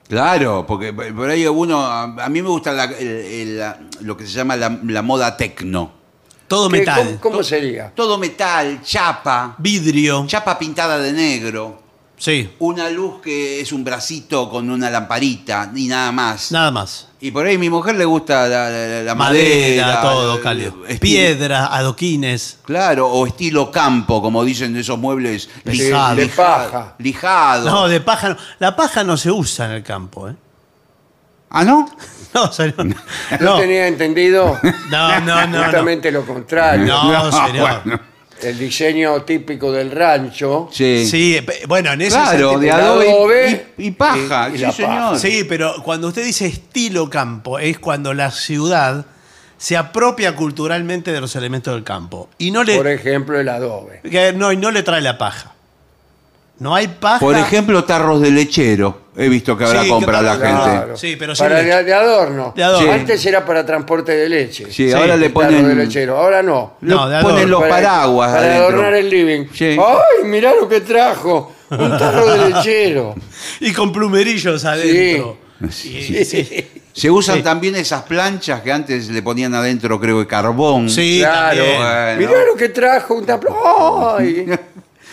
Claro, porque por ahí uno. A a mí me gusta la- el- el- la- lo que se llama la, la moda tecno. Todo ¿Qué- metal. ¿Cómo, cómo sería? Todo metal, chapa, Vidrio. chapa pintada de negro. Sí, una luz que es un bracito con una lamparita y nada más. nada más. Y por ahí a mi mujer le gusta la, la- la Madera, madera. todo, cálido. Piedra, adoquines. Claro, o estilo campo, como dicen de esos muebles De, Lijado. de paja. lijados. No, de paja no. La paja no se usa en el campo, ¿eh? ¿Ah, no? [laughs] No, señor. No, No, tenía entendido no, no, no. no. justamente lo contrario. No, [laughs] señor. bueno. El diseño típico del rancho. Sí. Sí, pe- bueno, en ese Claro, sentido- de adobe, adobe y, y paja, y- y sí, la señor. paja. Sí, pero cuando usted dice estilo campo, es cuando la ciudad se apropia culturalmente de los elementos del campo. Y no le, Por ejemplo, el adobe. que no, y no le trae la paja. No hay paja. Por ejemplo, tarros de lechero. He visto que ahora Sí, compra que la gente. Claro. Sí, pero sin para leche. de, de adorno. De adorno. Sí. Antes era para transporte de leche. Sí, Sí, ahora le tarro ponen, de lechero. Ahora no. le No, de ponen adorno. los Para- paraguas Para adentro. adornar el living. Sí. ¡Ay, mirá lo que trajo! Un tarro de [laughs] lechero. Y con plumerillos adentro. Sí. Se usan Sí. también esas planchas que antes le ponían adentro, creo que carbón. Sí, claro. también. Bueno. Mirá lo que trajo un taplo. [laughs] ¡Ay!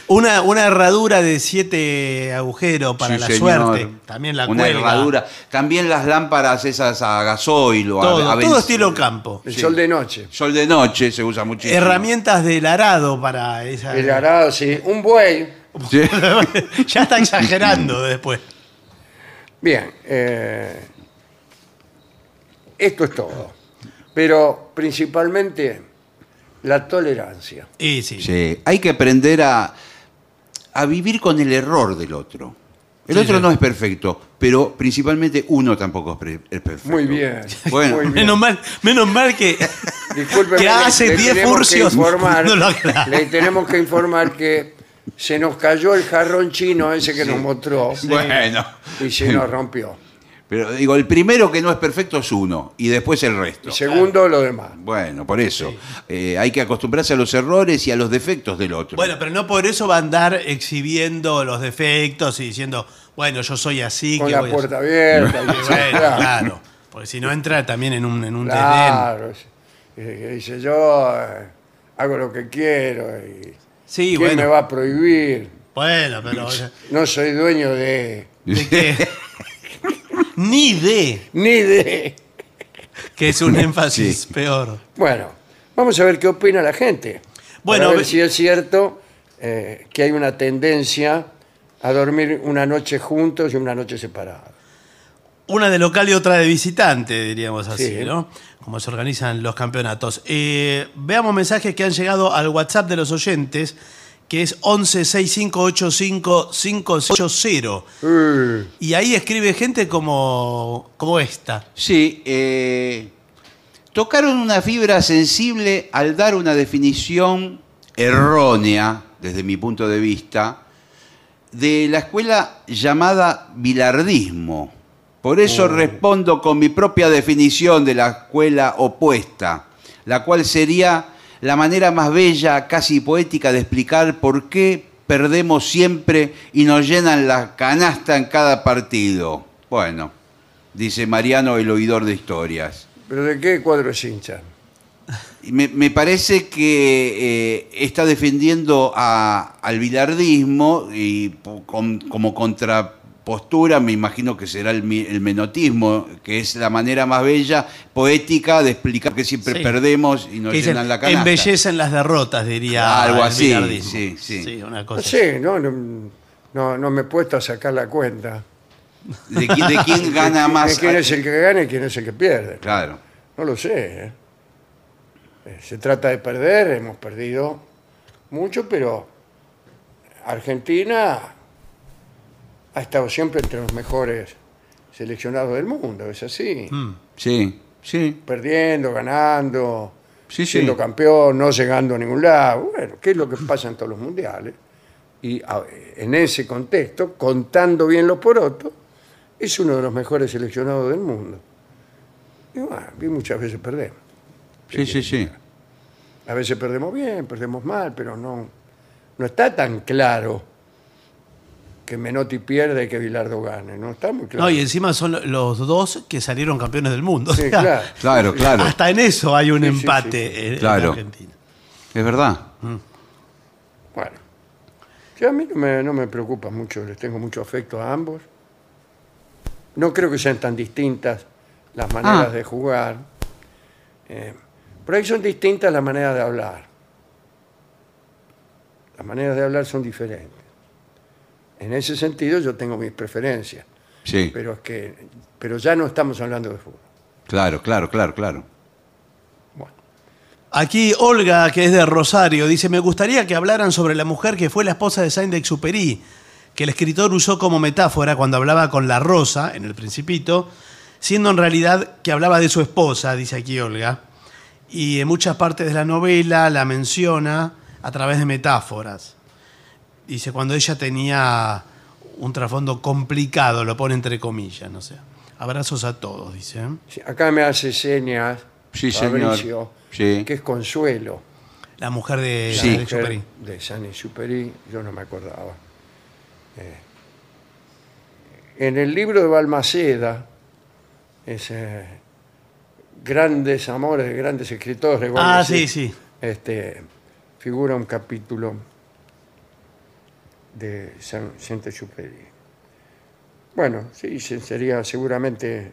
Una, una herradura de siete agujeros para Sí, la señor. suerte. También la Una cuelga. herradura. También las lámparas esas a gasoil o a- Todo, a, todo estilo campo. El sol de noche. Sol de noche se usa muchísimo. Herramientas del arado para esa. El arado, sí. Un buey. Sí. [laughs] ya está exagerando después. Bien. eh, esto es todo. Pero principalmente la tolerancia. Y sí. Sí, Hay que aprender a, a vivir con el error del otro. El Sí, otro sí. no es perfecto, pero principalmente uno tampoco es, perfecto. Muy bien. [laughs] Bueno. muy bien. Menos mal, menos mal que, [laughs] que hace le 10 tenemos que furcios informar- no. Le tenemos que informar que se nos cayó el jarrón chino ese que nos mostró Bueno, y se nos rompió. Pero digo, el primero que no es perfecto es uno y después el resto. Y segundo, lo demás. Bueno, por eso. Eh, hay que acostumbrarse a los errores y a los defectos del otro. Bueno, pero no por eso va a andar exhibiendo los defectos y diciendo, bueno, yo soy así. Con que la voy puerta hacer". abierta. [laughs] y- bueno, claro. Porque si no entra también en un, en un desdén. Claro. es- eh, que dice yo eh, hago lo que quiero y Sí, ¿quién bueno. me va a prohibir? Bueno, pero. [laughs] No soy dueño de ¿de qué? [laughs] Ni de, ni de. que es un énfasis peor. Bueno, vamos a ver qué opina la gente. Bueno, Bueno, ver ve- si es cierto eh, que hay una tendencia a dormir una noche juntos y una noche separados. Una de local y otra de visitante, diríamos así, Sí. ¿no? Como se organizan los campeonatos. Eh, veamos mensajes que han llegado al WhatsApp de los oyentes, que es 1165855580. Uh, Y ahí escribe gente como, como esta. Sí, eh, tocaron una fibra sensible al dar una definición errónea, desde mi punto de vista, de la escuela llamada bilardismo. Por eso respondo con mi propia definición de la escuela opuesta, la cual sería la manera más bella, casi poética, de explicar por qué perdemos siempre y nos llenan la canasta en cada partido. Bueno, dice Mariano, el oidor de historias. ¿Pero de qué cuadro es hincha? Me, me parece que eh, está defendiendo a- al bilardismo y con- como contrapostura me imagino que será el, menotismo, que es la manera más bella, poética, de explicar que siempre Sí. perdemos y nos llenan la canasta. embellecen las derrotas, diría. Algo el así, bilardismo. sí, sí. una No cosa. sé, no, no, no, no me he puesto a sacar la cuenta. ¿De, qui- de quién [laughs] gana ¿De más? quién es el que gana y quién es el que pierde? Claro. No lo sé. ¿eh? Eh, Se trata de perder, hemos perdido mucho, pero Argentina ha estado siempre entre los mejores seleccionados del mundo, es así. Mm. Sí, sí. Perdiendo, ganando, Sí, sí. siendo campeón, no llegando a ningún lado. Bueno, ¿qué es lo que pasa en todos los mundiales? Y a- en ese contexto, contando bien los porotos, es uno de los mejores seleccionados del mundo. Y bueno, y muchas veces perdemos. Sí, sí, sí. A veces perdemos bien, perdemos mal, pero no, no está tan claro que Menotti pierde y que Bilardo gane. No está muy claro. No, y encima son los dos que salieron campeones del mundo. Sí, [laughs] O sea, claro. Claro, claro. Hasta en eso hay un Sí, empate sí, en- en Claro. Argentina. Es verdad. Bueno. Sí, a mí no me, no me preocupa mucho, les tengo mucho afecto a ambos. No creo que sean tan distintas las maneras Ah. de jugar. Eh, por ahí son distintas las maneras de hablar. Las maneras de hablar son diferentes. En ese sentido yo tengo mis preferencias, Sí, pero es que pero ya no estamos hablando de fútbol. claro, claro, claro, claro. Bueno, Aquí Olga, que es de Rosario, dice, me gustaría que hablaran sobre la mujer que fue la esposa de Saint-Exupéry, que el escritor usó como metáfora cuando hablaba con la rosa, en el Principito, siendo en realidad que hablaba de su esposa, dice aquí Olga, y en muchas partes de la novela la menciona a través de metáforas. Dice, cuando ella tenía un trasfondo complicado, lo pone entre comillas, no sé. Abrazos a todos, dice. ¿eh? sí, acá me hace señas Sí, señor. Fabricio, Sí. que es Consuelo. La mujer de Sí. Saint-Exupéry. de San Exupéry, yo no me acordaba. Eh, en el libro de Balmaceda, ese grandes amores de grandes escritores, igual Ah, que sí, sí. este, figura un capítulo de San Saint-Exupéry. Bueno, sí, se- sería seguramente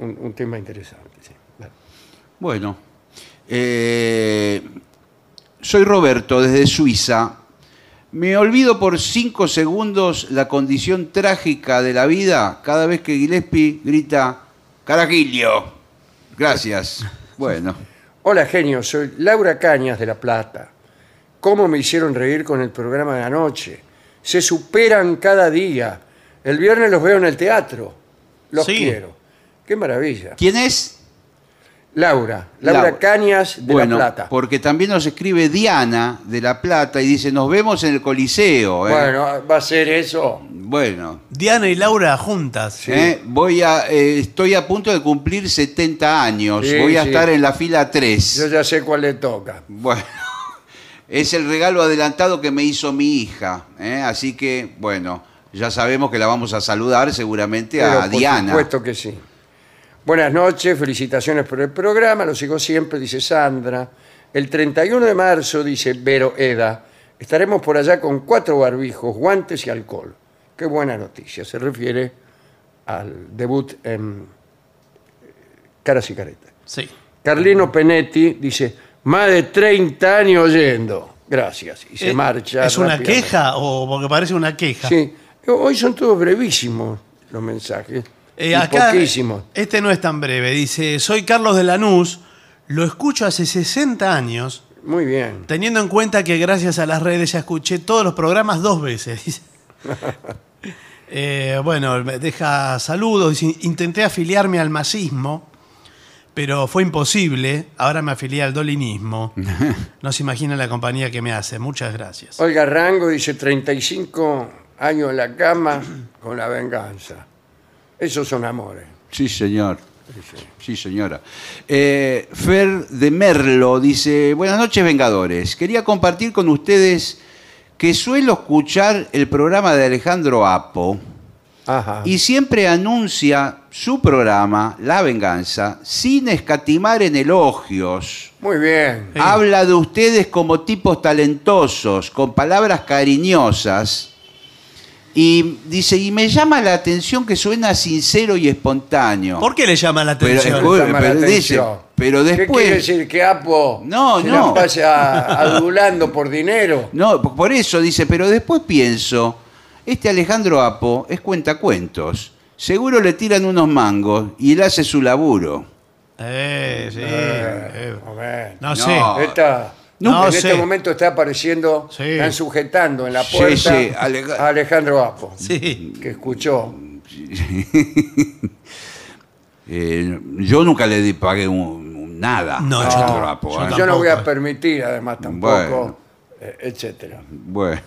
un, un tema interesante. sí. Bueno, eh, soy Roberto desde Suiza. Me olvido por cinco segundos la condición trágica de la vida cada vez que Gillespie grita ¡Carajillo! Gracias. [laughs] Bueno, Hola genio, soy Laura Cañas de La Plata. ¿Cómo me hicieron reír con el programa de anoche? Se superan cada día. El viernes los veo en el teatro. Los Sí. quiero. Qué maravilla. ¿quién es? Laura, Laura Laura. Cañas de bueno, La Plata. porque también nos escribe Diana de La Plata y dice, nos vemos en el Coliseo. ¿eh?". Bueno, va a ser eso. Bueno, Diana y Laura juntas. ¿eh? voy a, eh, estoy a punto de cumplir 70 años. Sí, voy a sí. estar en la fila 3. Yo ya sé cuál le toca. Bueno, es el regalo adelantado que me hizo mi hija. ¿eh? Así que, bueno, ya sabemos que la vamos a saludar seguramente Pero a por Diana. supuesto que sí. Buenas noches, felicitaciones por el programa, lo sigo siempre, dice Sandra. El 31 de marzo, dice Vero Eda, estaremos por allá con cuatro barbijos, guantes y alcohol. Qué buena noticia, se refiere al debut en Caras y Caretas. Sí. Carlino Penetti dice, más de 30 años oyendo. Gracias. Y se Eh, marcha. ¿Es una rápidamente. queja o porque parece una queja? Sí. Hoy son todos brevísimos los mensajes. Eh, y acá, poquísimos. este no es tan breve. Dice, soy Carlos de Lanús, lo escucho hace 60 años, Muy bien. teniendo en cuenta que gracias a las redes ya escuché todos los programas dos veces. [laughs] dice. [laughs] Eh, bueno, me deja saludos. Dice, intenté afiliarme al masismo, pero fue imposible. Ahora me afilié al dolinismo. [laughs] No se imagina la compañía que me hace. Muchas gracias. Olga Rango dice 35 años en la cama con la venganza. Esos son amores. Sí, señor. Sí, señora. Eh, Fer de Merlo dice, buenas noches, Vengadores. Quería compartir con ustedes que suelo escuchar el programa de Alejandro Apo Ajá. y siempre anuncia su programa, La Venganza, sin escatimar en elogios. Muy bien. Sí. Habla de ustedes como tipos talentosos, con palabras cariñosas. Y dice, y me llama la atención que suena sincero y espontáneo. ¿Por qué le llama la Pero, atención? escu- Llama la pero dice, atención. pero ¿Qué después- quiere decir? ¿Que Apo No, se no. la pasa adulando por dinero? No, p- por eso dice, pero después pienso, este Alejandro Apo es cuentacuentos. Seguro le tiran unos mangos y él hace su laburo. Eh, sí. eh. A ver. No, No. sé. Esta- No en sé. este momento está apareciendo, Sí. están sujetando en la Sí, puerta sí, a Alejandro Apo, Sí. que escuchó. [laughs] Eh, yo nunca le di- pagué un, un nada No, a yo Alejandro no. Apo, Yo ¿eh? Yo no voy a permitir, además, tampoco, Bueno. eh, etcétera. Bueno,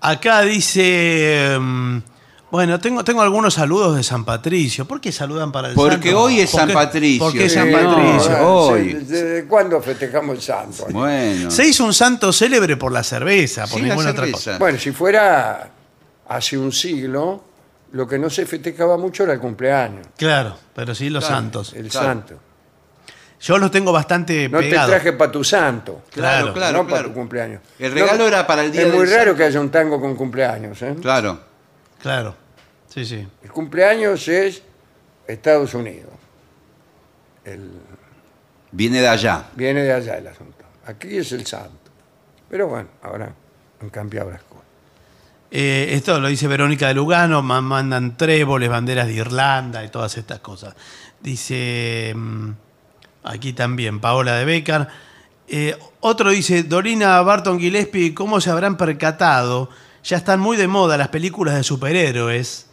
Acá dice. mm, Bueno, tengo, tengo algunos saludos de San Patricio. ¿Por qué saludan para el Porque santo? hoy es ¿Por San qué- Patricio. ¿Por qué es San no, Patricio? eh. Hoy. sí, ¿Desde cuándo festejamos el santo? bueno. Se hizo un santo célebre por la cerveza, por Sí, la ninguna otra cerveza. cosa. Bueno, si fuera hace un siglo, lo que no se festejaba mucho era el cumpleaños, Claro, pero sí los Claro. santos. el Claro. santo. Yo los tengo bastante No pegados. te traje para tu santo. Claro, claro, no para claro. tu cumpleaños. El regalo No, era para el día Es muy del raro santo. que haya un tango con cumpleaños. ¿eh? Claro. Claro. Sí, sí. El cumpleaños es Estados Unidos. El- Viene de allá. viene de allá el asunto. Aquí es el santo. Pero bueno, ahora han cambiado las cosas. Eh, esto lo dice Verónica de Lugano, ma- mandan tréboles, banderas de Irlanda y todas estas cosas. Dice, mm, aquí también, Paola de Becar. Eh, otro dice, Dorina Barton Gillespie, ¿cómo se habrán percatado? Ya están muy de moda las películas de superhéroes.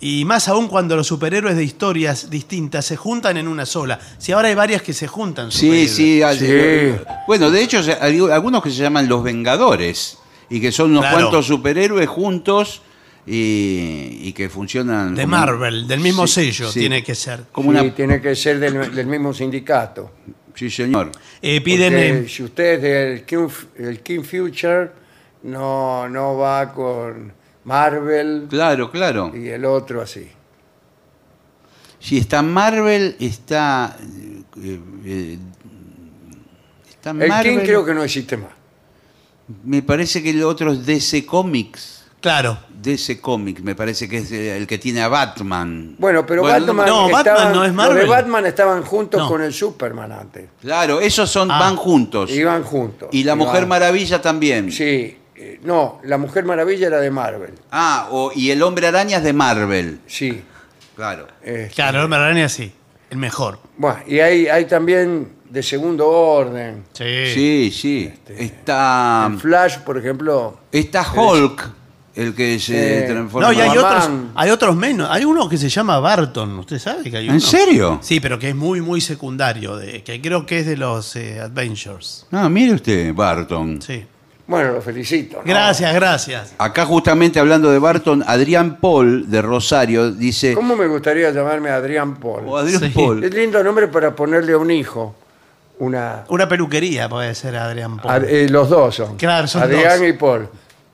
Y más aún cuando los superhéroes de historias distintas se juntan en una sola. Si ahora hay varias que se juntan. Sí, sí, hay- Sí. Bueno, de hecho, hay algunos que se llaman los Vengadores y que son unos Claro. cuantos superhéroes juntos y, y que funcionan. De como- Marvel, del mismo Sí, sello, sí. tiene que ser. Como Sí, una. tiene que ser del, del mismo sindicato. Sí, señor. Eh, piden. Porque eh, si usted es del King, el King Future, no, no va con Marvel Claro, claro. y el otro así. Si está Marvel, está. eh, eh, está El Marvel. King creo que no existe más. Me parece que el otro es DC Comics. claro. DC Comics, me parece que es eh, el que tiene a Batman. Bueno, pero Bueno, Batman, no, Batman estaban- no es los Marvel. de Batman estaban juntos No. con el Superman antes. Claro, esos son, Ah. van juntos. Iban juntos. Y la Mujer Maravilla también. Sí, eh, no, la Mujer Maravilla era de Marvel. Ah, o- y el Hombre Araña es de Marvel. Sí. Claro. este, Claro, el Hombre Araña sí, el mejor. Bueno, y hay, hay también de segundo orden. Sí. Sí, sí. Este, Está, Flash, por ejemplo, está Hulk, el que se Eh, transforma. No, y hay otros, hay otros menos. Hay uno que se llama Barton. ¿Usted sabe que hay uno? ¿En serio? Sí, pero que es muy, muy secundario. De, que creo que es de los eh, Adventures. No, mire usted, Barton. Sí. bueno, lo felicito. ¿no? Gracias, gracias. Acá justamente hablando de Barton, Adrián Paul de Rosario dice... ¿Cómo me gustaría llamarme Adrián Paul? O Adrián Sí. Paul. Es lindo nombre para ponerle a un hijo. Una, Una peluquería puede ser Adrián Paul. Ad- eh, los dos son. Claro, son Adrián dos. y Paul.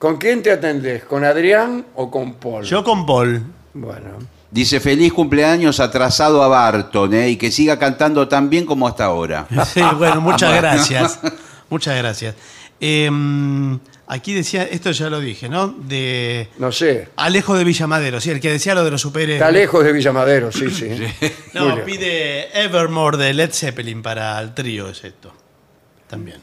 ¿Con quién te atendés? ¿Con Adrián o con Paul? Yo con Paul. Bueno, Dice feliz cumpleaños atrasado a Barton, ¿eh? y que siga cantando tan bien como hasta ahora. [laughs] Sí, bueno, muchas [laughs] gracias. [laughs] Muchas gracias. Eh, aquí decía, esto ya lo dije, ¿no? De no sé. Alejo de Villamadero, sí, el que decía lo de los superhéroes. Está lejos de Villamadero, sí, sí. No, pide Evermore de Led Zeppelin para el trío, es esto. También.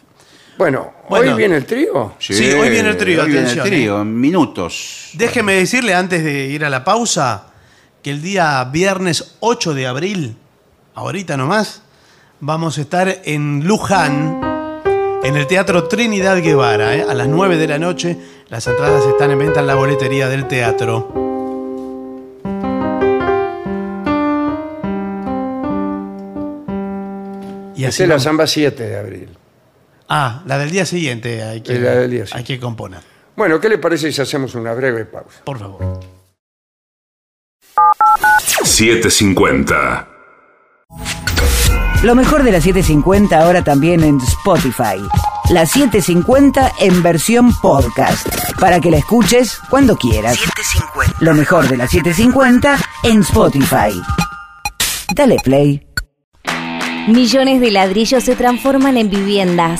Bueno, Bueno. ¿hoy viene el trío? Sí, hoy viene el trío, Hoy viene el atención, trío, en minutos. Déjeme decirle antes de ir a la pausa que el día viernes 8 de abril, ahorita nomás, vamos a estar en Luján, en el Teatro Trinidad Guevara, ¿eh? a las 9 de la noche. Las entradas están en venta en la boletería del teatro. Y Esa así es la vamos- samba 7 de abril. Ah, la del día siguiente hay que, la del día hay siguiente. que componer. Bueno, ¿qué le parece si hacemos una breve pausa? Por favor. 750. Lo mejor de la 750 ahora también en Spotify. La 750 en versión podcast. Para que la escuches cuando quieras. Lo mejor de la 750 en Spotify. Dale play. Millones de ladrillos se transforman en viviendas.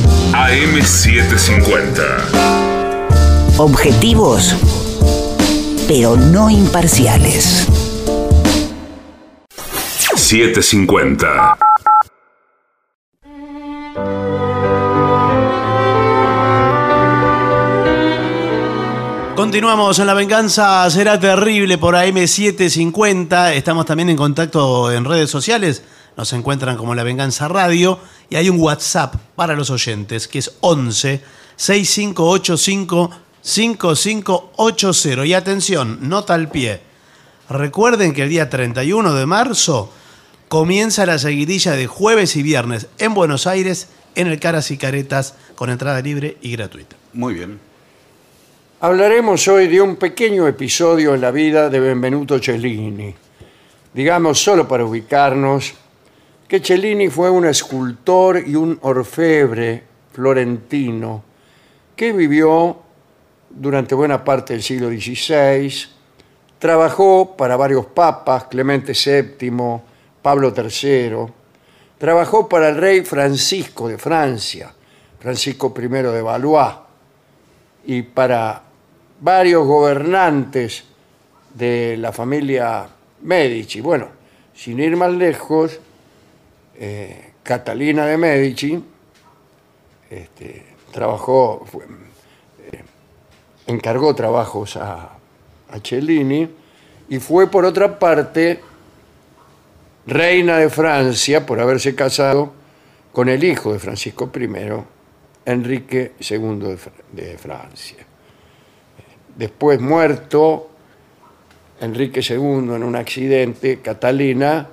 AM750. Objetivos, pero no imparciales. 750. Continuamos en La Venganza Será Terrible por AM750. Estamos también en contacto en redes sociales. Nos encuentran como La Venganza Radio. Y hay un WhatsApp para los oyentes que es 11 6585 5580. Y atención, nota al pie. Recuerden que el día 31 de marzo comienza la seguidilla de jueves y viernes en Buenos Aires en el Caras y Caretas con entrada libre y gratuita. Muy bien. Hablaremos hoy de un pequeño episodio en la vida de Benvenuto Cellini. Digamos, solo para ubicarnos, que Cellini fue un escultor y un orfebre florentino que vivió durante buena parte del siglo XVI, trabajó para varios papas, Clemente VII, Pablo III, trabajó para el rey Francisco de Francia, Francisco I de Valois, y para varios gobernantes de la familia Medici. Bueno, sin ir más lejos, eh, Catalina de Medici este, trabajó, eh, encargó trabajos a, Cellini y fue por otra parte reina de Francia por haberse casado con el hijo de Francisco I, Enrique II de Francia. Después muerto Enrique II en un accidente, Catalina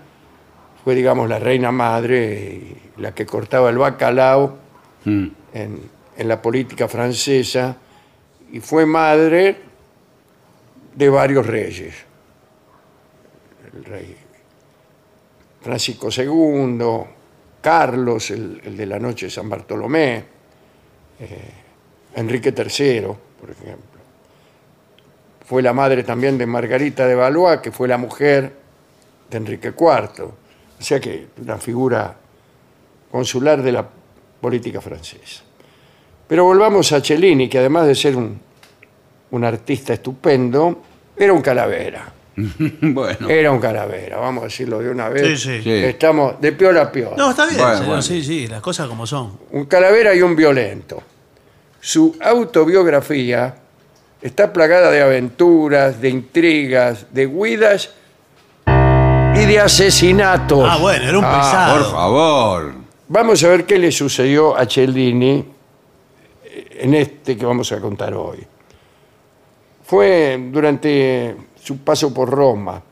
fue, digamos, la reina madre la que cortaba el bacalao Mm. en, en la política francesa y fue madre de varios reyes. El rey Francisco II, Carlos, el, el de la noche de San Bartolomé, eh, Enrique III, por ejemplo. Fue la madre también de Margarita de Valois, que fue la mujer de Enrique IV. O sea que una figura consular de la política francesa. Pero volvamos a Cellini, que además de ser un, un artista estupendo, era un calavera. [laughs] bueno. Era un calavera, vamos a decirlo de una vez. Sí, sí. Sí. Estamos de peor a peor. No, está bien, Bueno, señor, bueno. sí, sí, las cosas como son. Un calavera y un violento. Su autobiografía está plagada de aventuras, de intrigas, de huidas y de asesinatos. Ah, bueno, era un Ah, pesado. Por favor. Vamos a ver qué le sucedió a Cellini en este que vamos a contar hoy. Fue durante su paso por Roma.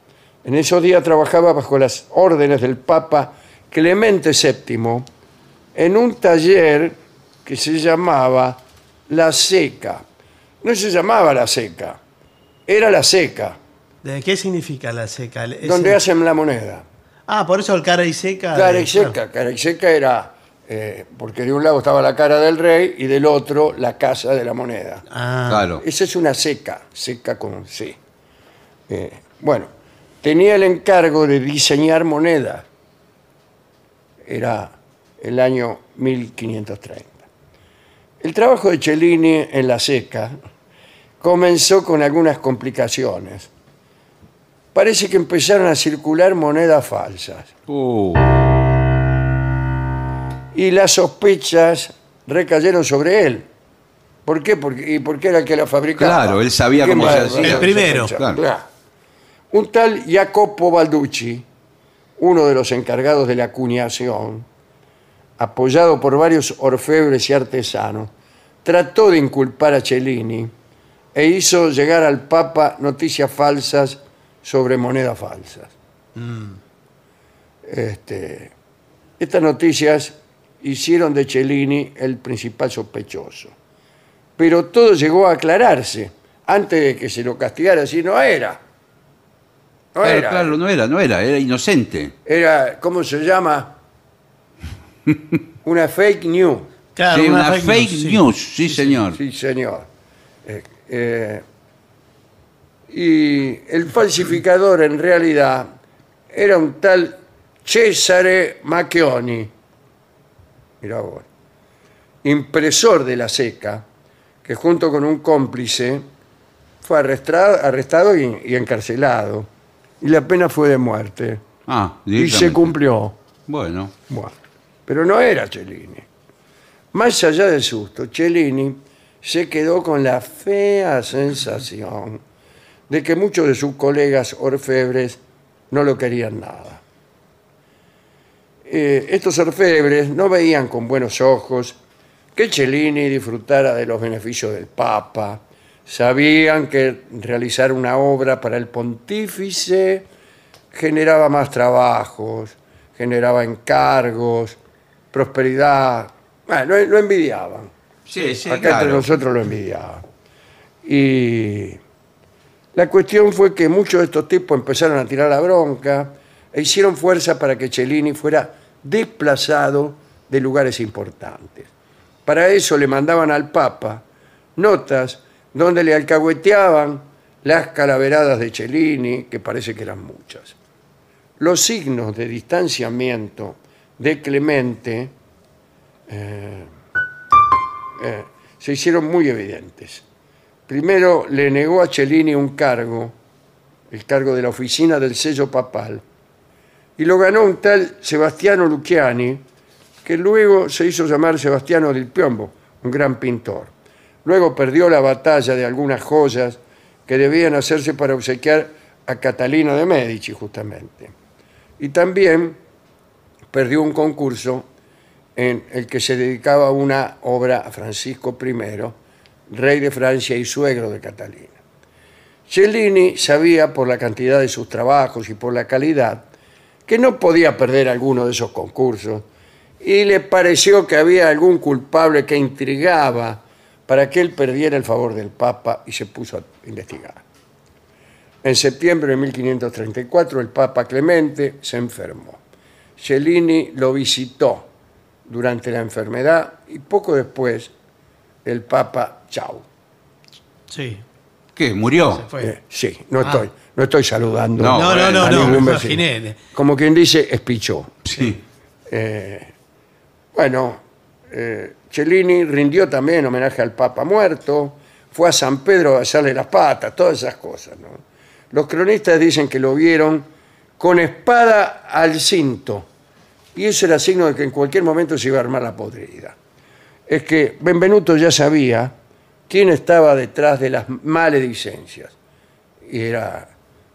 En esos días trabajaba bajo las órdenes del Papa Clemente VII en un taller que se llamaba La Seca. No se llamaba La Seca, era La Seca, ¿De qué significa la seca? Es donde el- hacen la moneda. Ah, por eso el cara y seca. Cara y seca, cara y seca era eh, porque de un lado estaba la cara del rey y del otro la casa de la moneda. Ah, Claro. Esa es una seca, seca con C. Eh, bueno, tenía el encargo de diseñar moneda. Era el año 1530. El trabajo de Cellini en la seca comenzó con algunas complicaciones. Parece que empezaron a circular monedas falsas. Uh, y las sospechas recayeron sobre él. ¿Por qué? Porque, y porque era el que la fabricaba. Claro, él sabía ¿Qué cómo se hacía. El primero, claro. Un tal Jacopo Balducci, uno de los encargados de la acuñación, apoyado por varios orfebres y artesanos, trató de inculpar a Cellini e hizo llegar al Papa noticias falsas sobre monedas falsas. Este, estas noticias hicieron de Cellini el principal sospechoso. Pero todo llegó a aclararse antes de que se lo castigara, así no era. No claro, era. claro, no era, no era, era inocente. Era, ¿cómo se llama? [laughs] Una fake news. claro, Sí, una, fake, sí. news, sí, señor. Sí, señor. Eh, eh, y el falsificador en realidad era un tal Cesare Macchioni. Mirá vos. Impresor de la seca, que junto con un cómplice fue arrestado, arrestado y, y encarcelado. Y la pena fue de muerte. Ah, Y se cumplió. Bueno, Bueno, pero no era Cellini. Más allá del susto, Cellini se quedó con la fea sensación de que muchos de sus colegas orfebres no lo querían nada. Eh, estos orfebres no veían con buenos ojos que Cellini disfrutara de los beneficios del Papa. Sabían que realizar una obra para el pontífice generaba más trabajos, generaba encargos, prosperidad. Bueno, lo, envidiaban. Sí, sí, Acá entre claro. nosotros lo envidiaban. Y la cuestión fue que muchos de estos tipos empezaron a tirar la bronca e hicieron fuerza para que Cellini fuera desplazado de lugares importantes. Para eso le mandaban al Papa notas donde le alcahueteaban las calaveradas de Cellini, que parece que eran muchas. Los signos de distanciamiento de Clemente eh, eh, se hicieron muy evidentes. Primero le negó a Cellini un cargo, el cargo de la oficina del sello papal, y lo ganó un tal Sebastiano Luciani, que luego se hizo llamar Sebastiano del Piombo, un gran pintor. Luego perdió la batalla de algunas joyas que debían hacerse para obsequiar a Catalina de Medici, justamente. Y también perdió un concurso en el que se dedicaba una obra a Francisco I, rey de Francia y suegro de Catalina. Cellini sabía por la cantidad de sus trabajos y por la calidad que no podía perder alguno de esos concursos y le pareció que había algún culpable que intrigaba para que él perdiera el favor del Papa y se puso a investigar. En septiembre de 1534 el Papa Clemente se enfermó. Cellini lo visitó durante la enfermedad y poco después el Papa, chau. Sí. ¿Qué? ¿Murió? Fue. Eh, sí, no estoy, no estoy saludando. No, No, no, no, a no, ningún me vecino. imaginé. Como quien dice, espichó. Sí. Bueno, eh, Cellini rindió también homenaje al Papa muerto, fue a San Pedro a hacerle las patas, todas esas cosas. ¿no? Los cronistas dicen que lo vieron con espada al cinto, y eso era signo de que en cualquier momento se iba a armar la podrida. Es que Benvenuto ya sabía quién estaba detrás de las maledicencias, y era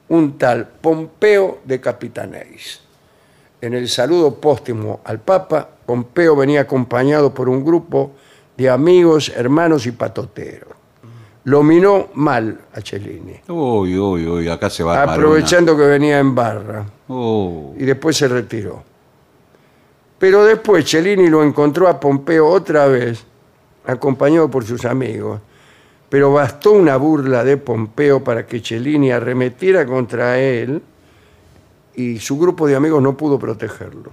un tal Pompeo de Capitaneis. En el saludo póstumo al Papa, Pompeo venía acompañado por un grupo de amigos, hermanos y patoteros. Lo minó mal a Cellini, Uy, uy, uy, acá se va a armar aprovechando que venía en barra. Uh, y después se retiró. Pero después Cellini lo encontró a Pompeo otra vez, acompañado por sus amigos. Pero bastó una burla de Pompeo para que Cellini arremetiera contra él y su grupo de amigos no pudo protegerlo.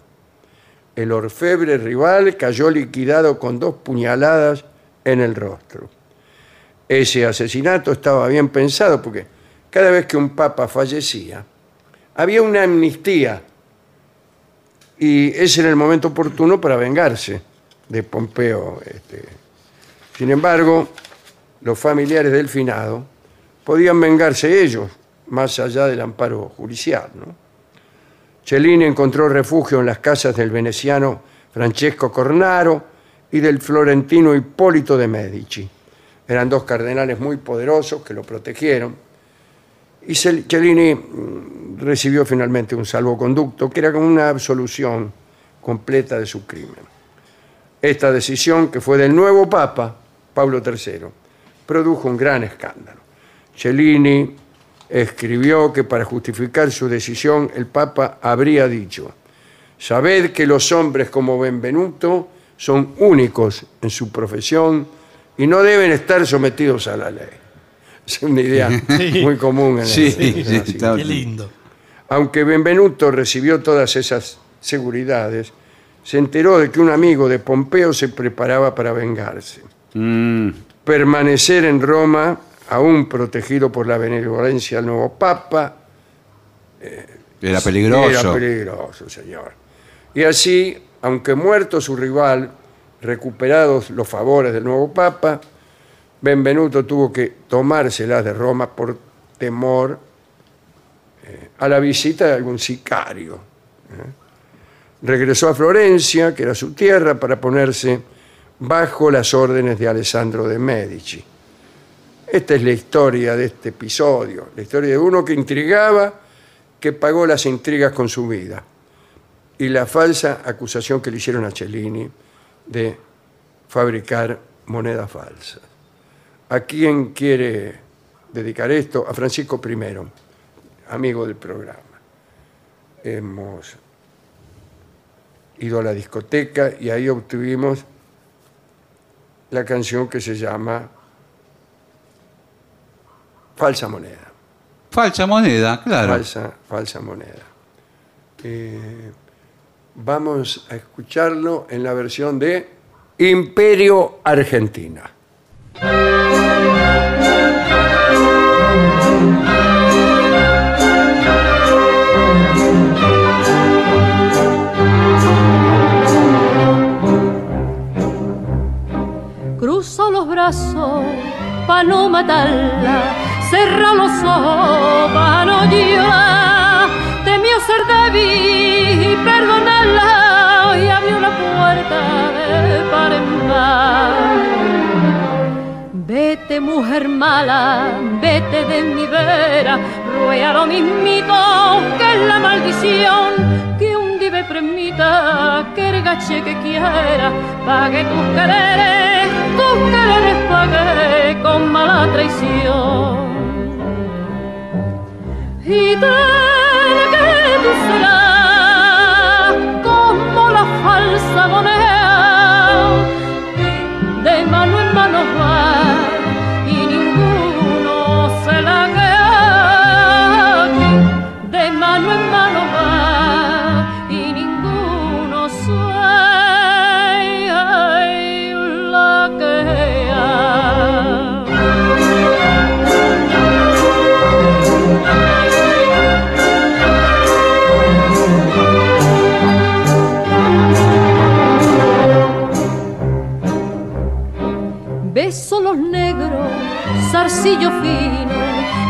El orfebre rival cayó liquidado con dos puñaladas en el rostro. Ese asesinato estaba bien pensado porque cada vez que un papa fallecía, había una amnistía y ese era el momento oportuno para vengarse de Pompeo. este. Sin embargo, los familiares del finado podían vengarse ellos, más allá del amparo judicial. Cellini encontró refugio en las casas del veneciano Francesco Cornaro y del florentino Hipólito de Medici. Eran dos cardenales muy poderosos que lo protegieron. Y Cel- Cellini mm, recibió finalmente un salvoconducto, que era como una absolución completa de su crimen. Esta decisión, que fue del nuevo Papa, Pablo III, produjo un gran escándalo. Cellini escribió que para justificar su decisión el Papa habría dicho, sabed que los hombres como Benvenuto son únicos en su profesión y no deben estar sometidos a la ley. [laughs] Es una idea Sí. muy común en el- Sí, la sí, está- Qué lindo. aunque Benvenuto recibió todas esas seguridades, se enteró de que un amigo de Pompeo se preparaba para vengarse. mm, Permanecer en Roma, aún protegido por la benevolencia del nuevo Papa, era peligroso. era peligroso, señor. Y así, aunque muerto su rival, recuperados los favores del nuevo Papa, Benvenuto tuvo que tomárselas de Roma por temor eh, a la visita de algún sicario. ¿eh? Regresó a Florencia, que era su tierra, para ponerse bajo las órdenes de Alessandro de Medici. Esta es la historia de este episodio, la historia de uno que intrigaba, que pagó las intrigas con su vida, y la falsa acusación que le hicieron a Cellini de fabricar monedas falsas. ¿A quién quiere dedicar esto? A Francisco I, amigo del programa. Hemos ido a la discoteca y ahí obtuvimos la canción que se llama Falsa Moneda. Falsa moneda, claro. Falsa, falsa moneda. Eh, vamos a escucharlo en la versión de Imperio Argentina. Cruzo los brazos pa' no matarla, cerra los ojos pa' no llorar. Temió ser débil y perdonarla y abrió la puerta de par en par. Vete mujer mala, vete de mi vera, ruega lo mismito que es la maldición que un día permita que el gache que quiera pague tus quereres, tus quereres pague con mala traición. Y que tú serás como la falsa moneda fino,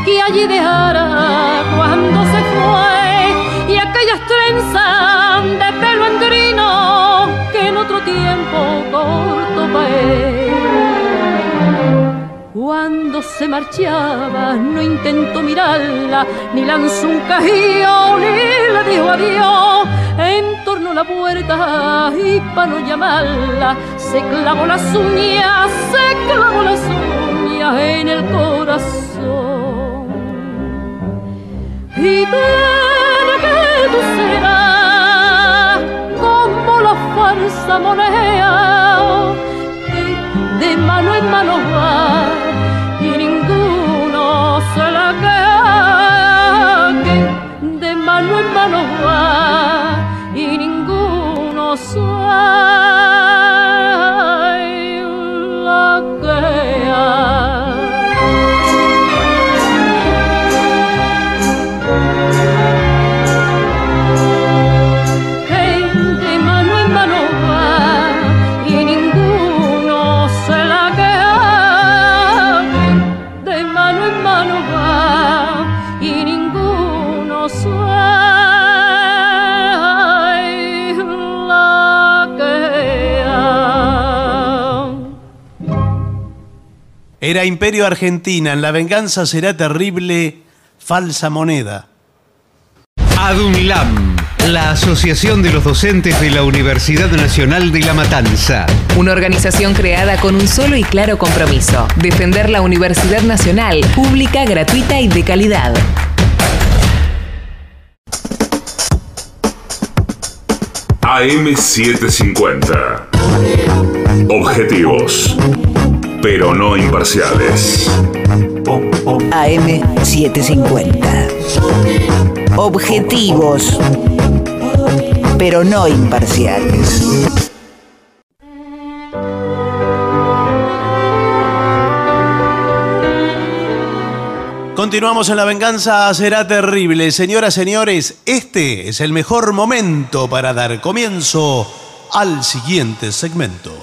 que allí dejara cuando se fue, y aquellas trenzas de pelo endrino que en otro tiempo corto pa' él. Cuando se marchaba no intentó mirarla, ni lanzó un cajío, ni le dijo adiós. En torno a la puerta y para no llamarla, se clavó las uñas, se clavó las uñas en el corazón. Y ten que tú serás como la falsa moneda que de mano en mano va Imperio Argentina, en la venganza será terrible, falsa moneda. ADUNLAM, la Asociación de los Docentes de la Universidad Nacional de La Matanza. Una organización creada con un solo y claro compromiso, defender la Universidad Nacional, pública, gratuita y de calidad. AM750. Objetivos, pero no imparciales. AM750. Objetivos, pero no imparciales. Continuamos en La Venganza Será Terrible. Señoras, señores, este es el mejor momento para dar comienzo al siguiente segmento.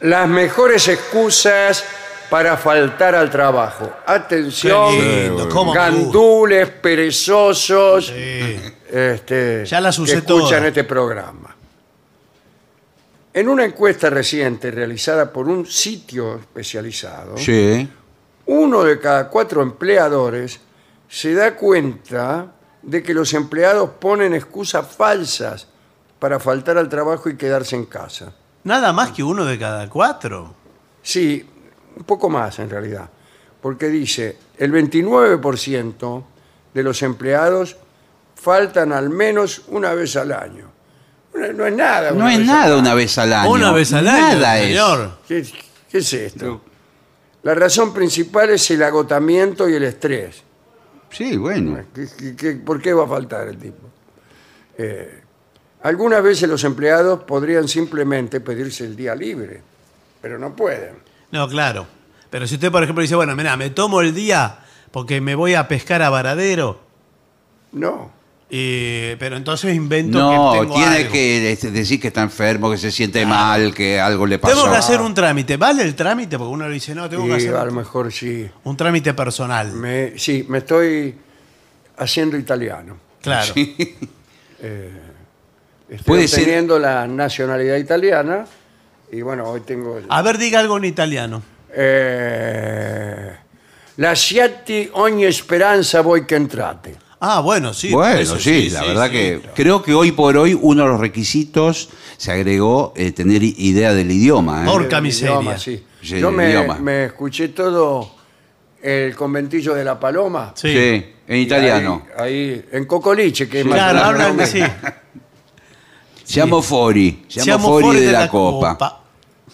Las mejores excusas para faltar al trabajo. Atención, Qué lindo, cómo me gandules, perezosos, Sí. este, Ya las usé que escuchan todas. este programa. En una encuesta reciente realizada por un sitio especializado, Sí. uno de cada cuatro empleadores se da cuenta de que los empleados ponen excusas falsas para faltar al trabajo y quedarse en casa. Nada más que uno de cada cuatro. Sí, un poco más en realidad, porque dice, el 29% de los empleados faltan al menos una vez al año. No, no es nada. No es nada al una vez al año. Una vez al año, Nada es. señor. ¿Qué, qué es esto? La razón principal es el agotamiento y el estrés. Sí, bueno. ¿Qué- qué- qué- por qué va a faltar el tipo? Eh, algunas veces los empleados podrían simplemente pedirse el día libre, pero no pueden. No, claro. Pero si usted, por ejemplo, dice, bueno, mira, me tomo el día porque me voy a pescar a Varadero, No. y- pero entonces invento No, que tengo tiene algo. que este, decir que está enfermo, que se siente mal, que algo le pasó. Tengo que hacer un trámite. ¿Vale el trámite? Porque uno le dice, no, tengo que hacer a lo mejor sí. un trámite personal. Me, sí, me estoy haciendo italiano. Claro. [laughs] Estoy Puede ser- obteniendo la nacionalidad italiana y bueno, hoy tengo... el- A ver, diga algo en italiano. Eh, lasciati ogni speranza voi che entrate. Ah, bueno, sí. bueno, eso sí, la sí, verdad sí. que creo que hoy por hoy uno de los requisitos se agregó eh, tener i- idea del idioma. ¿eh? Porca El miseria. idioma, sí. Sí, Yo el me, idioma. me escuché todo el conventillo de la Paloma. Sí. Sí, en italiano. Ahí, ahí, en Cocoliche, que es más Claro, grande hablan así. Siamo fuori, siamo, Siamo fuori, fuori della, della copa.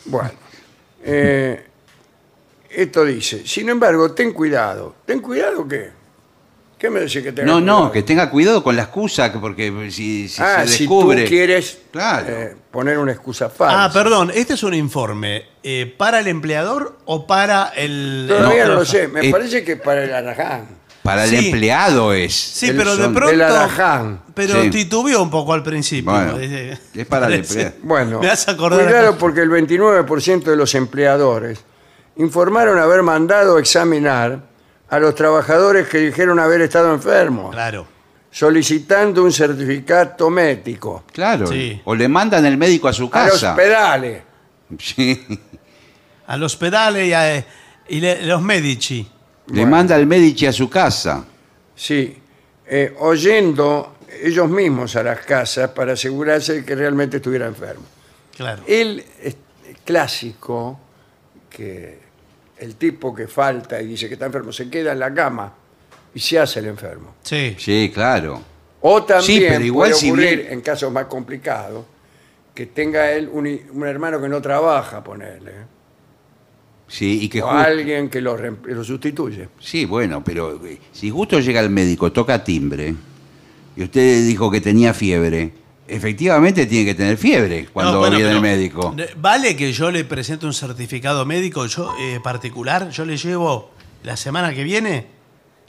Bueno, eh, esto dice, sin embargo, ten cuidado. ¿Ten cuidado qué? ¿Qué me decís que tenga No, cuidado? no, que tenga cuidado con la excusa, que porque si, si ah, se si descubre... tú quieres Claro. eh, poner una excusa falsa. Ah, perdón, este es un informe. eh, ¿Para el empleador o para el. Todavía no, lo sé, me Eh, parece que para el Araján. Para el Sí. empleado es. Sí, el pero de son- pronto. el alaján. Pero Sí. titubeó un poco al principio. Bueno, es para el [laughs] parece- empleado. Bueno, Me acordar. cuidado a- porque el 29% de los empleadores informaron haber mandado examinar a los trabajadores que dijeron haber estado enfermos, Claro. solicitando un certificado médico. Claro. Sí. O le mandan el médico a su A los casa. pedales. Sí. Al hospital y, a- y le- los medici. Le manda el médico a su casa. Sí, eh, oyendo ellos mismos a las casas para asegurarse de que realmente estuviera enfermo. Claro. El es clásico que el tipo que falta y dice que está enfermo se queda en la cama y se hace el enfermo. Sí. Sí, claro. O también Sí, pero igual puede si ocurrir, bien- en casos más complicados, que tenga él un, un hermano que no trabaja, ponerle, Sí, y que o justo- alguien que lo, lo sustituye. Sí, bueno, pero eh, si justo llega el médico, toca timbre, y usted dijo que tenía fiebre, efectivamente tiene que tener fiebre cuando No, bueno, viene el pero, médico. eh, ¿Vale que yo le presente un certificado médico yo eh, particular? Yo le llevo la semana que viene,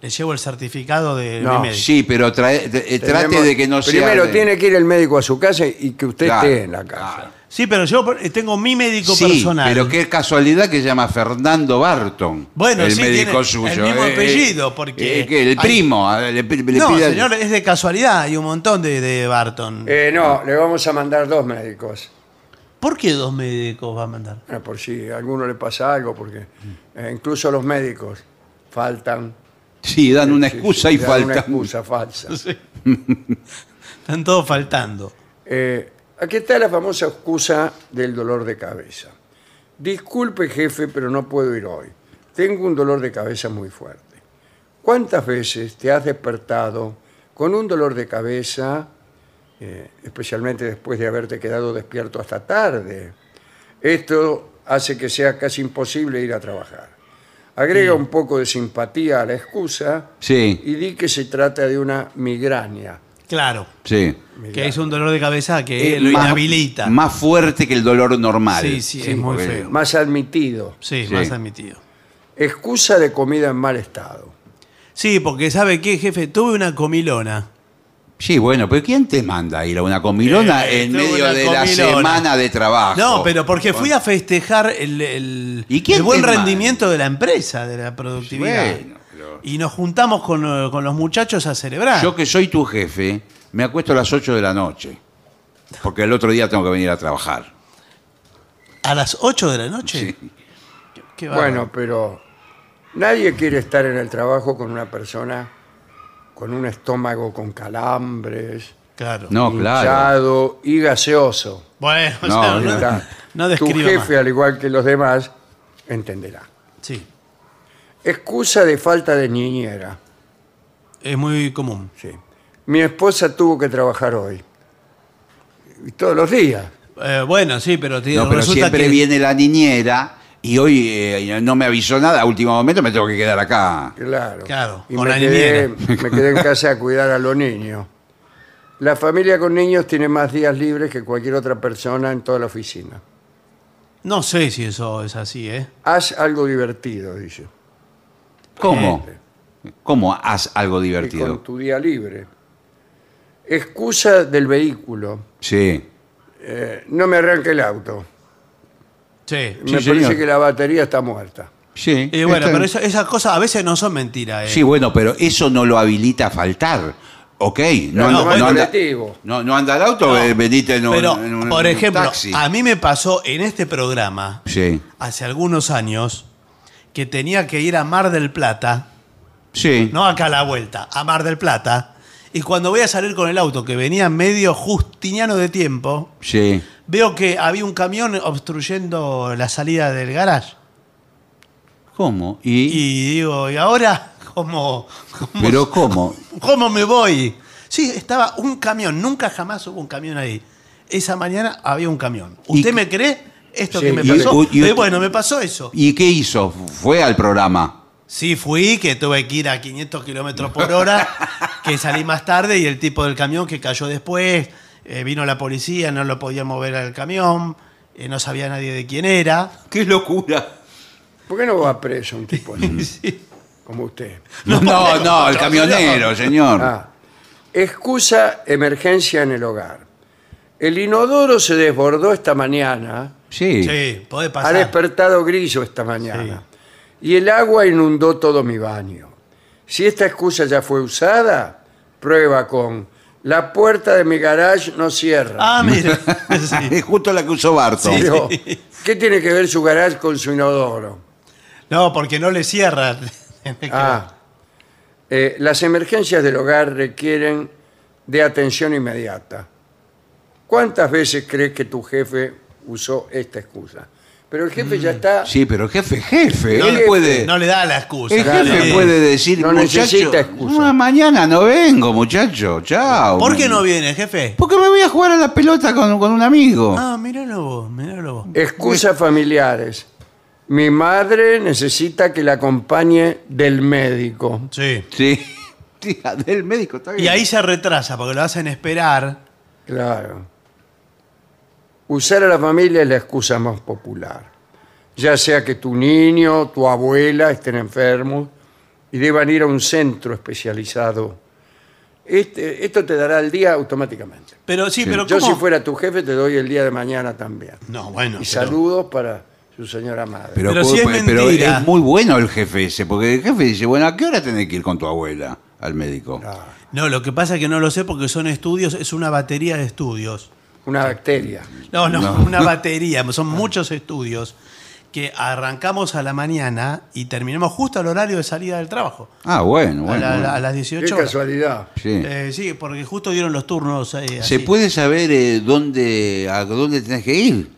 le llevo el certificado de No, mi médico. Sí, pero trae- eh, trate Tenemos- de que no sea... Primero de- tiene que ir el médico a su casa y que usted Claro, esté en la casa. claro. Sí, pero yo eh, tengo mi médico Sí, personal. pero qué casualidad que se llama Fernando Barton. Bueno, el sí, médico tiene suyo. el mismo eh, apellido, eh, porque eh, que el hay- primo. le, le no, pide señor, es de casualidad. Hay un montón de, de Barton. Eh, no, le vamos a mandar dos médicos. ¿Por qué dos médicos va a mandar? Eh, por si a alguno le pasa algo, porque eh, incluso los médicos faltan. Sí, dan una excusa sí, y dan falta. Una excusa falsa. [laughs] Están todos faltando. Eh, aquí está la famosa excusa del dolor de cabeza. Disculpe, jefe, pero no puedo ir hoy. Tengo un dolor de cabeza muy fuerte. ¿Cuántas veces te has despertado con un dolor de cabeza, eh, especialmente después de haberte quedado despierto hasta tarde? Esto hace que sea casi imposible ir a trabajar. Agrega un poco de simpatía a la excusa Sí, y di que se trata de una migraña. Claro. sí. Que es un dolor de cabeza que Eh, lo más- inhabilita. Más fuerte que el dolor normal. Sí, sí, es muy porque- feo. Más admitido. Sí, Sí. más admitido. Excusa de comida en mal estado. Sí, porque ¿sabe qué, jefe? Tuve una comilona. Sí, bueno, pero ¿quién te manda a ir a una comilona Eh, en tuve medio una de la comilona. semana de trabajo? No, pero porque fui a festejar el, el- ¿Y quién el buen te manda? rendimiento de la empresa, de la productividad. Bueno, pero- Y nos juntamos con, eh, con los muchachos a celebrar. Yo que soy tu jefe, me acuesto a las 8 de la noche. Porque el otro día tengo que venir a trabajar. ¿A las 8 de la noche? Sí. Qué- qué bárbaro. Bueno, pero nadie quiere estar en el trabajo con una persona con un estómago con calambres, Claro. No, claro. hinchado y gaseoso. Bueno, o No, sea, no. no, Está. no tu jefe, más. al igual que los demás, entenderá. Excusa de falta de niñera. es muy común. Sí. Mi esposa tuvo que trabajar hoy. y todos los días. Eh, bueno, sí, pero, te- No, pero resulta siempre que viene la niñera y hoy eh, no me avisó nada. A último momento me tengo que quedar acá. Claro. Claro, Y con me la quedé, niñera. me quedé en [laughs] casa a cuidar a los niños. La familia con niños tiene más días libres que cualquier otra persona en toda la oficina. No sé si eso es así, ¿eh? Haz algo divertido, dice. ¿Cómo? ¿Cómo haz algo Y divertido? con tu día libre. Excusa del vehículo. Sí. Eh, no me arranque el auto. Sí. Sí, me señor. parece que la batería está muerta. Sí. Y bueno, pero esa- esas cosas a veces no son mentiras, ¿eh? Sí, bueno, pero eso no lo habilita a faltar. Ok. No, No, no, no, no anda, colectivo. no, no anda el auto, No. eh, venite en un, Pero, en un- por en un ejemplo, taxi. a mí me pasó en este programa, Sí. hace algunos años, que tenía que ir a Mar del Plata, Sí. no acá a la vuelta, a Mar del Plata, y cuando voy a salir con el auto, que venía medio justiniano de tiempo, Sí. veo que había un camión obstruyendo la salida del garage. ¿Cómo? ¿Y? Y digo, ¿y ahora cómo, cómo, ¿Pero [laughs] cómo? cómo me voy? Sí, estaba un camión, nunca jamás hubo un camión ahí. Esa mañana había un camión. ¿Y ¿Usted me cree esto Sí, que me y- pasó? y- y- Eh, bueno, me pasó eso. ¿Y qué hizo? ¿Fue al programa? Sí, fui, que tuve que ir a 500 kilómetros por hora, [laughs] que salí más tarde y el tipo del camión que cayó después, eh, vino la policía, no lo podía mover al camión, eh, no sabía nadie de quién era. ¡Qué locura! ¿Por qué no va preso un tipo así, [laughs] Sí. como usted? No, no, el camionero, señor. Ah, excusa emergencia en el hogar. El inodoro se desbordó esta mañana. Sí. Sí, puede Ha pasar. despertado grillo esta mañana. Y el agua inundó todo mi baño. Si esta excusa ya fue usada, prueba con la puerta de mi garage no cierra. Ah, mire. [laughs] Sí. Es justo la que usó Barto. Digo, ¿Qué tiene que ver su garage con su inodoro? No, porque no le cierra. [laughs] Ah, eh, las emergencias del hogar requieren de atención inmediata. ¿Cuántas veces crees que tu jefe usó esta excusa? Pero el jefe ya está... Sí, pero jefe, jefe, No, él jefe, puede... No le da la excusa. El jefe puede decir, No muchacho, necesita excusa. "No, mañana no vengo, muchacho, chao. ¿Por qué man". no viene, jefe? Porque me voy a jugar a la pelota con, con un amigo. Ah, míralo vos, míralo vos. Excusas familiares. Mi madre necesita que la acompañe del médico. Sí. Sí. [laughs] Sí, del médico, está bien. Y ahí se retrasa porque lo hacen esperar. Claro. Usar a la familia es la excusa más popular. Ya sea que tu niño, tu abuela estén enfermos y deban ir a un centro especializado. Este- esto te dará el día automáticamente. Pero sí, pero Yo ¿cómo? si fuera tu jefe te doy el día de mañana también. No, bueno. Y pero- saludos para su señora madre. Pero, Pero si es pero mentira. es muy bueno el jefe ese, porque el jefe dice, bueno, ¿a qué hora tenés que ir con tu abuela al médico? No, lo que pasa es que no lo sé porque son estudios, es una batería de estudios. Una bacteria. No, no, No. una batería, son muchos estudios que arrancamos a la mañana y terminamos justo al horario de salida del trabajo. Ah, bueno, a, bueno. la- bueno. a las Qué 18 horas. casualidad. Sí. Eh, sí, porque justo dieron los turnos. eh, ¿Se así. puede saber eh, dónde, a dónde tenés que ir?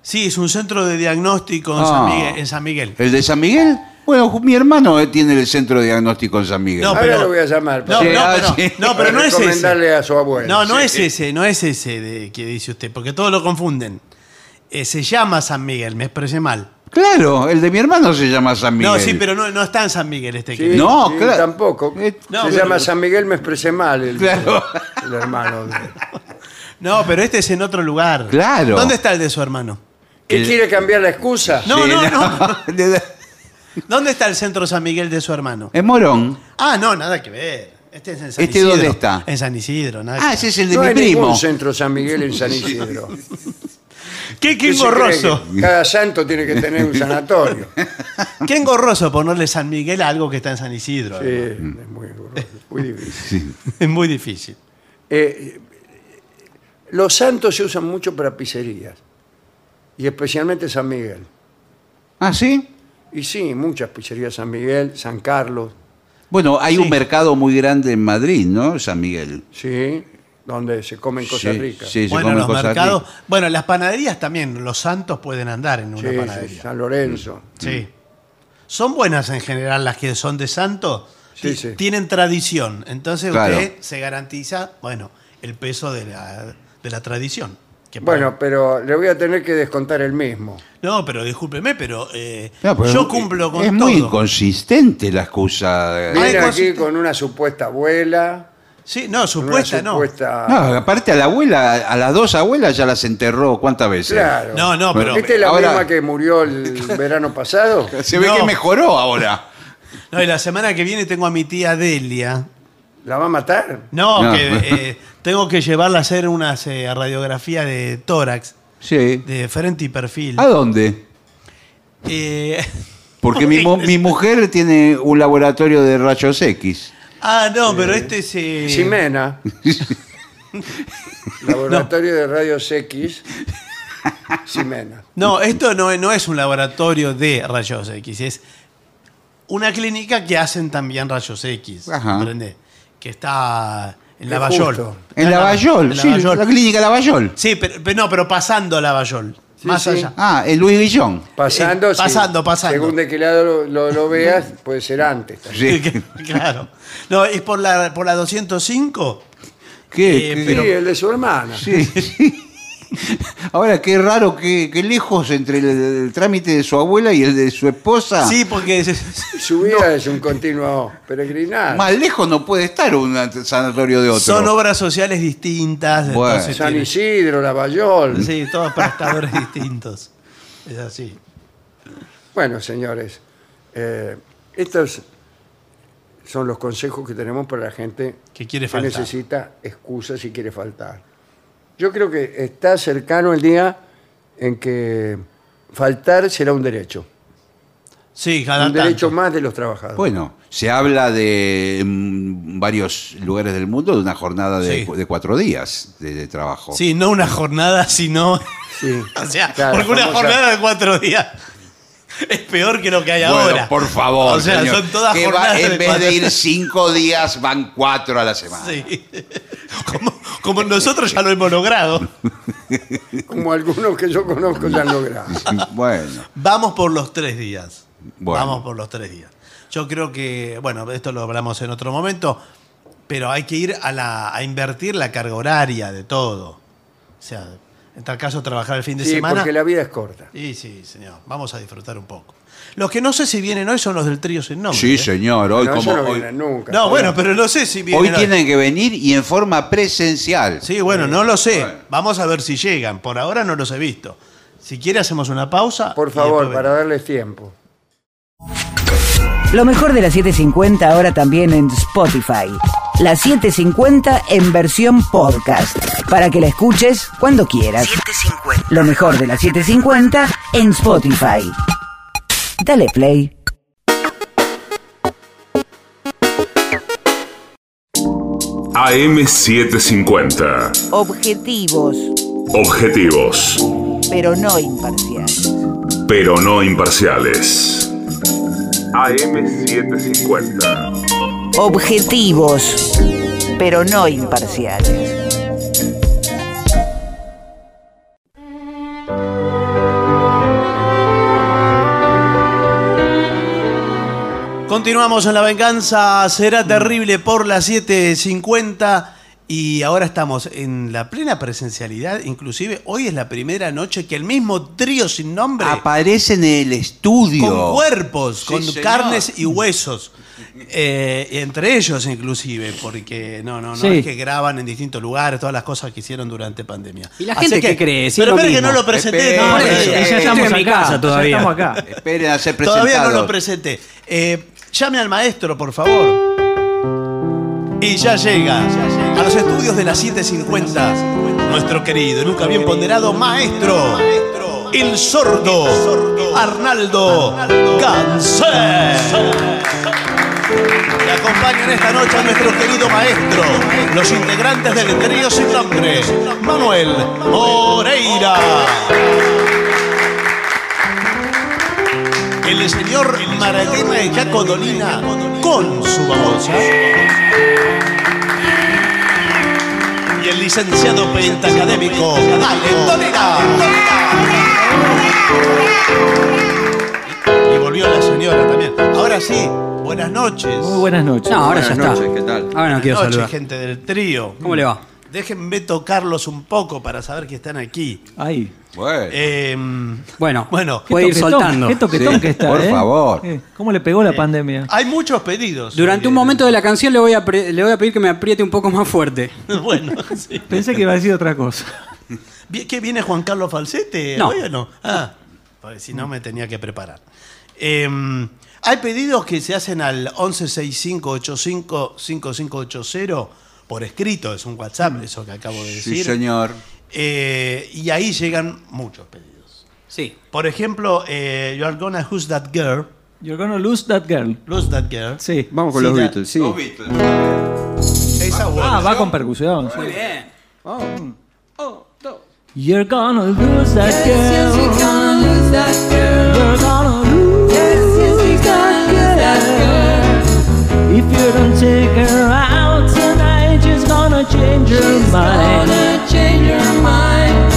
Sí, es un centro de diagnóstico en, Ah. San, Miguel, en San Miguel. ¿El de San Miguel? Bueno, mi hermano eh, tiene el centro de diagnóstico en San Miguel. No, Ahora pero- lo voy a llamar. No, Sí, no, ah, pero, sí. no, pero para no es ese. a su. No, no Sí. es ese, no es ese de que dice usted, porque todos lo confunden. Eh, se llama San Miguel, me expresé mal. Claro, el de mi hermano se llama San Miguel. No, sí, pero no, no está en San Miguel este Sí, que No, sí, claro. Tampoco. Eh, no, Se pero- llama San Miguel, me expresé mal. El, Claro. el hermano. de- No, pero este es en otro lugar. Claro. ¿Dónde está el de su hermano? ¿Qué El- quiere cambiar la excusa? No, Sí, no, no. [laughs] De- ¿Dónde está el centro San Miguel de su hermano? En Morón. Ah, no, nada que ver. Este es en San ¿Este Isidro. dónde está? En San Isidro, nada Ah, que ese ver. es el de no mi hay primo. ningún centro San Miguel en San Isidro. [laughs] ¿Qué, qué ¿Qué se engorroso? cree que Cada santo tiene que tener un sanatorio. [laughs] Qué engorroso ponerle San Miguel a algo que está en San Isidro. Sí, además. es muy, engorroso, muy difícil. [laughs] Es muy difícil. Eh, los santos se usan mucho para pizzerías. Y especialmente San Miguel. Ah, sí. Y sí, muchas pizzerías San Miguel, San Carlos, Bueno, hay Sí. un mercado muy grande en Madrid, ¿no? San Miguel. sí, donde se comen cosas Sí, ricas. sí, se bueno, comen los cosas mercados. ricas. Bueno, las panaderías también. Los santos pueden andar en una Sí, sí, panadería. San Lorenzo. Sí. Son buenas en general las que son de santo. Sí, Ti- sí. Tienen tradición. Entonces Claro. usted se garantiza, bueno, el peso de la, de la tradición. Que Bueno, pero le voy a tener que descontar el mismo. No, pero discúlpeme, pero, eh, No, pero yo cumplo con Es todo. muy inconsistente la excusa. Ay, Viene aquí con una supuesta abuela. Sí, no, supuesta no. supuesta- No, aparte a la abuela, a las dos abuelas ya las enterró cuántas veces. Claro. No, no, pero. ¿Esta es la Ahora- misma que murió el [laughs] verano pasado? Se ve No. que mejoró ahora. No, y la semana que viene tengo a mi tía Delia. ¿La va a matar? No, No. que eh, tengo que llevarla a hacer unas eh, radiografía de tórax, Sí. de frente y perfil. ¿A dónde? Eh, [laughs] Porque mi, mu- mi mujer tiene un laboratorio de rayos X. ah, no, pero este es. eh, Ximena. [laughs] Laboratorio de Rayos X. Ximena. No, esto no, es- no es un laboratorio de rayos X, es una clínica que hacen también rayos X. Ajá. ¿Comprende? Que está en Lavallol. En Lavallol, sí, Lavallol. la clínica Lavallol. Sí, pero, pero no, pero pasando Lavallol. Sí, más sí. allá. Ah, en Luis Guillón. Pasando, Eh, sí. pasando, pasando. Según de qué lado lo, lo- lo veas, [laughs] puede ser antes. también. Sí. [laughs] claro. No, es por la, por la 205. ¿Qué? Eh. Sí, pero- el de su hermana. Sí, sí. Ahora, qué raro, qué, qué lejos entre el, el trámite de su abuela y el de su esposa. Sí, porque es- Su vida es un continuo peregrinar. Más lejos no puede estar un sanatorio de otro. son obras sociales distintas. Bueno. San tiene- Isidro, Lavallol. Sí, todos prestadores [laughs] distintos. Es así. Bueno, señores, eh, estos son los consejos que tenemos para la gente Que quiere faltar. necesita excusas y quiere faltar. Yo creo que está cercano el día en que faltar será un derecho. Sí, cada Un derecho tanto. más de los trabajadores. Bueno, se habla de en varios lugares del mundo de una jornada de, Sí. de cuatro días de, de trabajo. Sí, no una jornada, sino. Sí. [laughs] O sea, Claro, porque una famosa- jornada de cuatro días [laughs] es peor que lo que hay Bueno, ahora. por favor. O sea, señor, son todas que va- jornadas En de vez cuatro de ir cinco días, van cuatro a la semana. Sí. [laughs] Como, como nosotros ya lo hemos logrado. [laughs] Como algunos que yo conozco ya han logrado. Bueno, Vamos por los tres días. Bueno. Vamos por los tres días. Yo creo que, bueno, esto lo hablamos en otro momento, pero hay que ir a, la, a invertir la carga horaria de todo. O sea, en tal caso trabajar el fin de Sí, semana. porque la vida es corta. Sí, sí, señor. Vamos a disfrutar un poco. Los que no sé si vienen hoy son los del trío sin nombre. sí, ¿eh? señor. Hoy, No, como, no hoy, nunca. No, bueno, pero no sé si vienen hoy tienen que venir y en forma presencial. Sí, bueno, no lo sé. Bueno. Vamos a ver si llegan. Por ahora no los he visto. Si quiere hacemos una pausa. Por favor, para darles tiempo. Lo mejor de la 750 ahora también en Spotify. La 750 en versión podcast. Para que la escuches cuando quieras. Lo mejor de la 750 en Spotify. Dale play. AM750. Objetivos, Objetivos, pero no imparciales. pero no imparciales. AM750. Objetivos, pero no imparciales. Continuamos en La Venganza Será Terrible por las 7.50 y ahora estamos en la plena presencialidad. Inclusive hoy es la primera noche que el mismo trío sin nombre, Aparece en el estudio. con cuerpos, Sí, con señor. carnes y huesos. Eh, entre ellos inclusive, porque no, no, no Sí. es que graban en distintos lugares, todas las cosas que hicieron durante pandemia. ¿Y la Así gente que- qué cree? Sí, pero lo espera que no lo presenté. No, ya estamos en mi casa todavía. Ya estamos acá. Esperen a ser Todavía no lo presenté. Eh, llame al maestro, por favor. Y ya llega a los estudios de las 7.50 nuestro querido y nunca bien ponderado maestro, el sordo Arnaldo Gansé. Le acompañan esta noche a nuestro querido maestro, los integrantes del trío sin nombre, Manuel Moreira. El señor Maratena de Jaco Dolina con su babosa. Y el licenciado pentacadémico Ale Dolina. Y volvió la señora también. Ahora sí, buenas noches. Muy buenas noches. No, ahora Buenas ya noches, está. ¿qué tal? Ahora no quiero Buenas noches, saludar. gente del trío. ¿Cómo le va? Déjenme tocarlos un poco para saber que están aquí. Ahí. Bueno. Eh, Bueno, bueno, puede ir soltando. Qué toquetón Sí, que está, por ¿eh? favor. Eh, ¿Cómo le pegó la pandemia? hay muchos pedidos. Durante un Oye, momento de la canción le voy a, le voy a pedir que me apriete un poco más fuerte. [laughs] Bueno, sí. Pensé que iba a decir otra cosa. [laughs] ¿Qué viene Juan Carlos Falsete? No. Ah, si no me tenía que preparar. Eh, hay pedidos que se hacen al 1165855580 por escrito, es un WhatsApp, eso que acabo de Sí, decir. señor. Eh, y ahí llegan muchos pedidos. Sí. Por ejemplo, eh, You Are Gonna Who's That Girl, You're gonna lose that girl. Lose That Girl. Sí. Vamos con Sí, los Beatles, sí. Los Beatles. Esa Ah, va con percusión. sí. Muy bien. You're gonna lose that girl. You're gonna lose that girl. If you don't take her out she's gonna change her mind.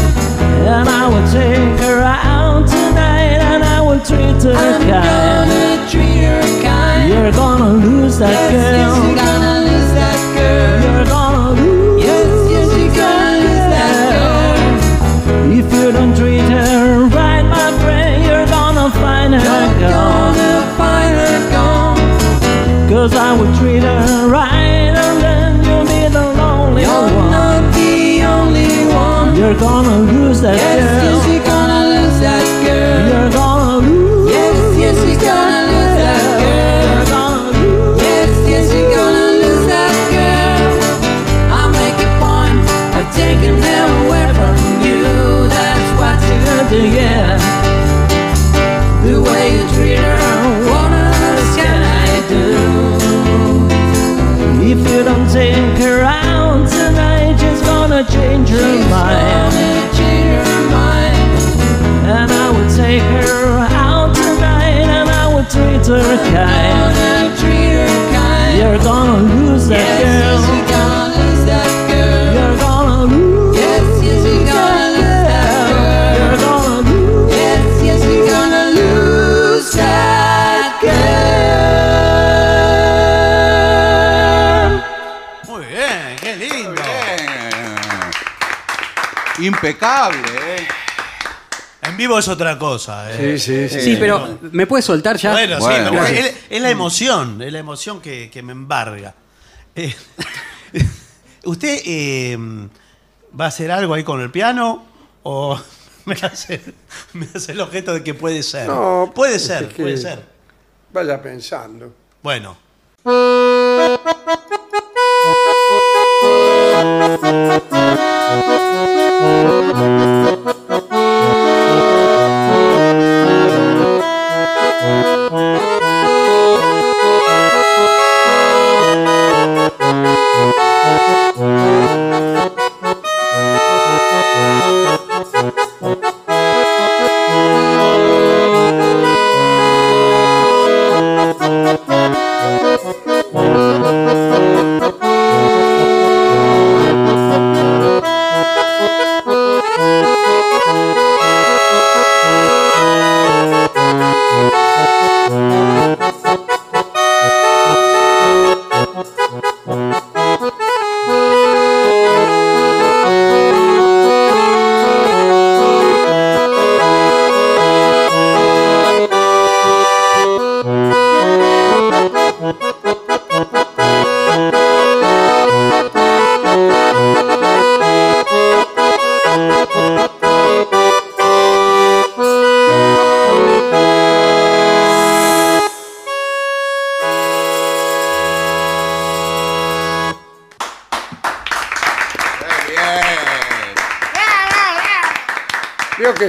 And I will take her out tonight, and I will treat her kind. You're gonna lose that girl. Yes, You're gonna lose that girl. You're gonna lose that girl. If you don't treat her right, my friend, you're gonna find her you're gone. gonna find her gone. Cause I will treat her right, one. You're gonna lose that girl. Mind. And I will take her out tonight, and I will treat her kind. You're gonna lose that girl. Impecable, ¿eh? En vivo es otra cosa. eh. Sí, sí, sí. Sí, pero ¿me puede soltar ya? Bueno, sí, Bueno, pero gracias. es, es la emoción, es la emoción que, que me embarga. Eh, [laughs] ¿Usted eh, va a hacer algo ahí con el piano o [laughs] me hace, me hace el objeto de que puede ser? No, puede es ser, que- puede ser. Vaya pensando. Bueno. [laughs]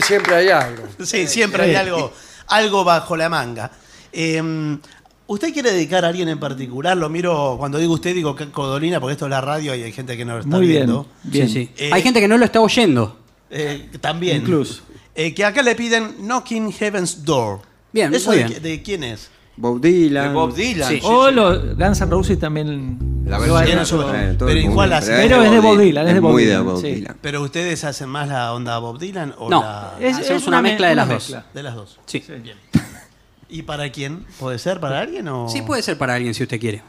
Siempre hay algo. [laughs] Sí, siempre hay algo, algo bajo la manga. Eh, ¿Usted quiere dedicar a alguien en particular? Lo miro, cuando digo usted, digo que Codolina, porque esto es la radio y hay gente que no lo está Muy bien. viendo. bien. Sí, sí. Eh, Hay gente que no lo está oyendo. Eh, también. Incluso. Eh, que acá le piden Knocking Heaven's Door. Bien, ¿Eso muy de, bien. de quién es? Bob Dylan. De Bob Dylan. Sí. O los Guns N' Roses también. La versión pero igual hace- Pero es de Bob Dylan, es de Bob Dylan, Bob. ¿Pero ustedes hacen más la onda Bob Dylan o No. la Es, Hacemos es una me- mezcla de las dos. de las dos? Sí. [laughs] ¿Y para quién? ¿Puede ser para alguien o...? Sí, puede ser para alguien si usted quiere.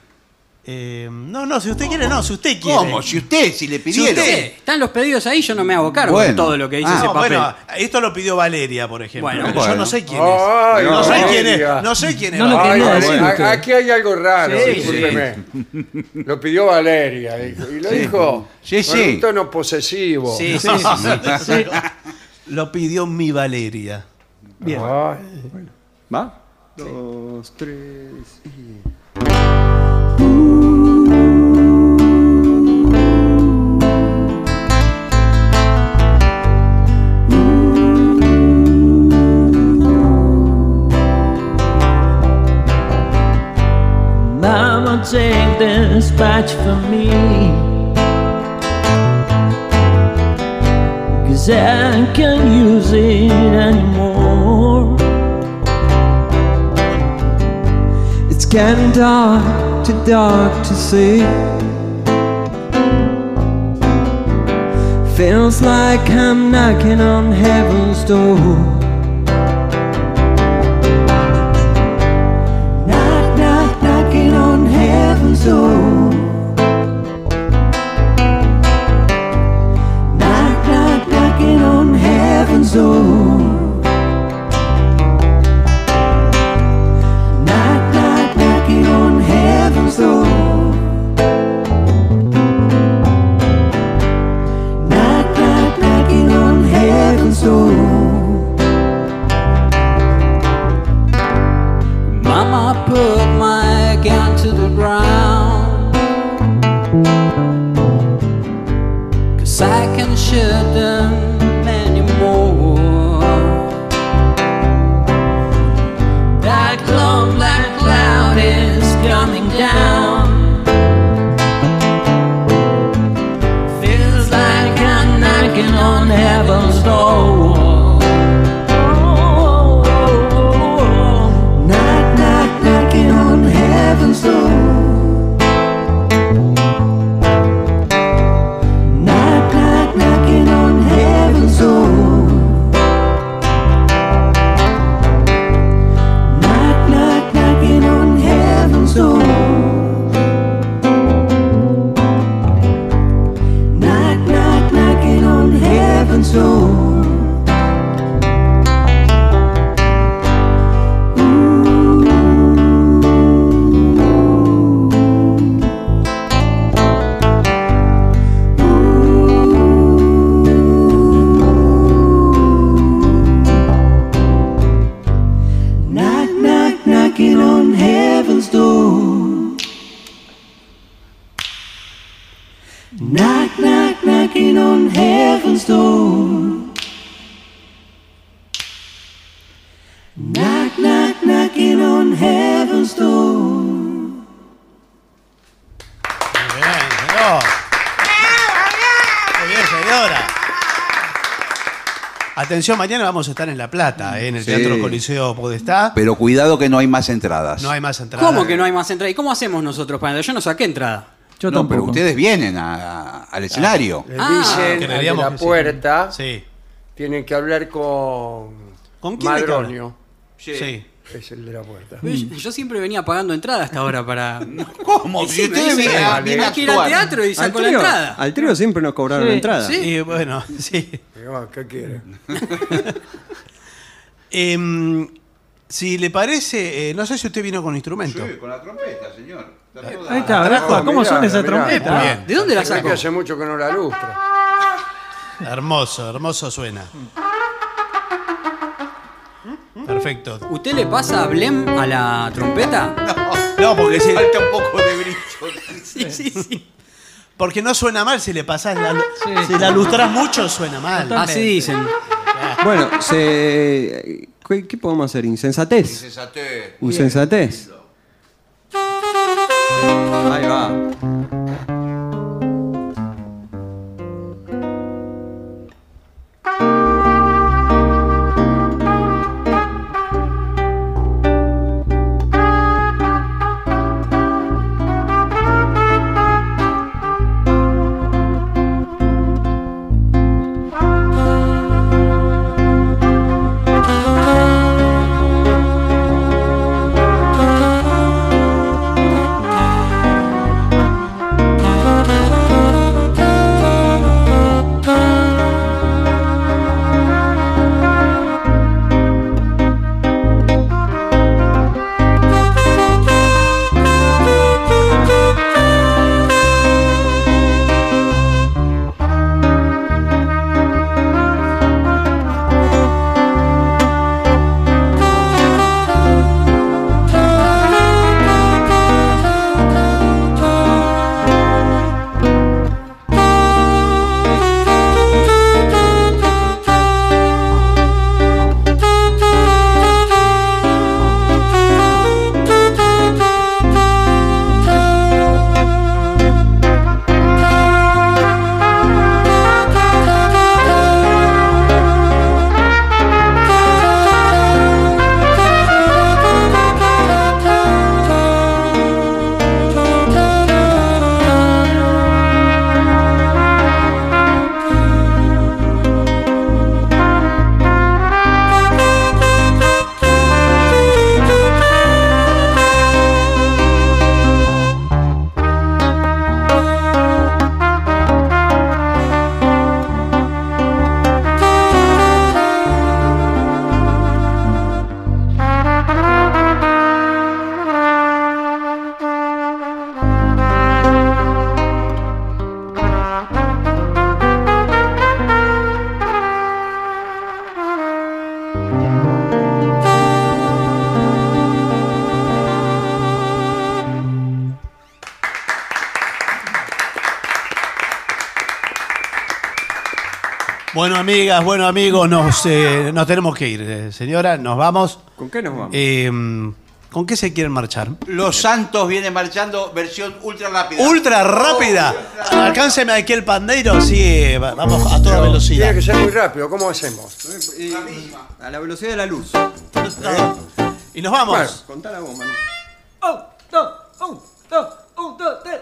Eh, no, no, si usted quiere, no, si usted quiere. ¿Cómo? Si usted, si le Si pidieron. usted- Sí, están los pedidos ahí, yo no me hago cargo de todo lo que dice Ah, ese No, papel. bueno, esto lo pidió Valeria, por ejemplo. Bueno. pero yo no sé quién Ay, es. No, no, sé quién es. No sé quién es. No lo Valeria. Ay, decir usted. aquí hay algo raro, Sí, discúlpeme. Lo pidió Valeria dijo, y lo dijo Sí, con sí. un tono posesivo. Sí, [laughs] sí, sí, sí. Lo pidió mi Valeria. Bien. Ay, ¿Va? Dos, tres y... Take this batch for me. Cause I can't use it anymore. It's getting dark, too dark to see. Feels like I'm knocking on heaven's door. Heaven's door. Atención, mañana vamos a estar en La Plata, eh, en el Sí. Teatro Coliseo Podestá. Pero cuidado que no hay más entradas. No hay más entradas. ¿Cómo que no hay más entrada? ¿Y cómo hacemos nosotros para Yo no saqué entrada. Yo No, pero tampoco. ustedes vienen a- al escenario. le Ah, dicen que al de creíamos la puerta, Sí. tienen que hablar con ¿Con quién hay que hablar? Madronio, Sí. Es el de la puerta. Yo, yo siempre venía pagando entrada hasta ahora para. [laughs] ¿Cómo? Y Si vale. a Hay que ir al teatro y Al saco la entrada. al trío siempre nos cobraron Sí, entrada. sí. Y bueno, [laughs] sí. ¿Qué quiere? [laughs] Em, si le parece, eh, no sé si usted vino con instrumento. Sí, con la trompeta, señor. Ahí está. Ah, ¿cómo mirá, suena esa mirá. trompeta? Bien. ¿De dónde la que hace mucho que no la lustra. Hermoso, hermoso suena. Perfecto. ¿Usted le pasa Blem a la trompeta? No, porque si, Falta un poco de brillo. Sí, sí, sí. porque no suena mal si le pasas la, si la lustras mucho suena mal. Así dicen. Bueno, se... ¿qué, qué podemos hacer? ¿Insensatez? Insensatez. ¿Insensatez? Ahí va. Bueno, amigas, bueno, amigos, nos, eh, nos tenemos que ir. eh, señora, nos vamos. ¿Con qué nos vamos? Eh, ¿Con qué se quieren marchar? Los Santos viene marchando versión ultra rápida. Ultra rápida. Alcánceme aquí el pandeiro. Sí, va- vamos a toda velocidad. Tiene que ser muy rápido. ¿Cómo hacemos? A la velocidad de la luz. Y nos vamos. Bueno, contá la voz, Manu. Un, dos, un, dos, un, dos, tres.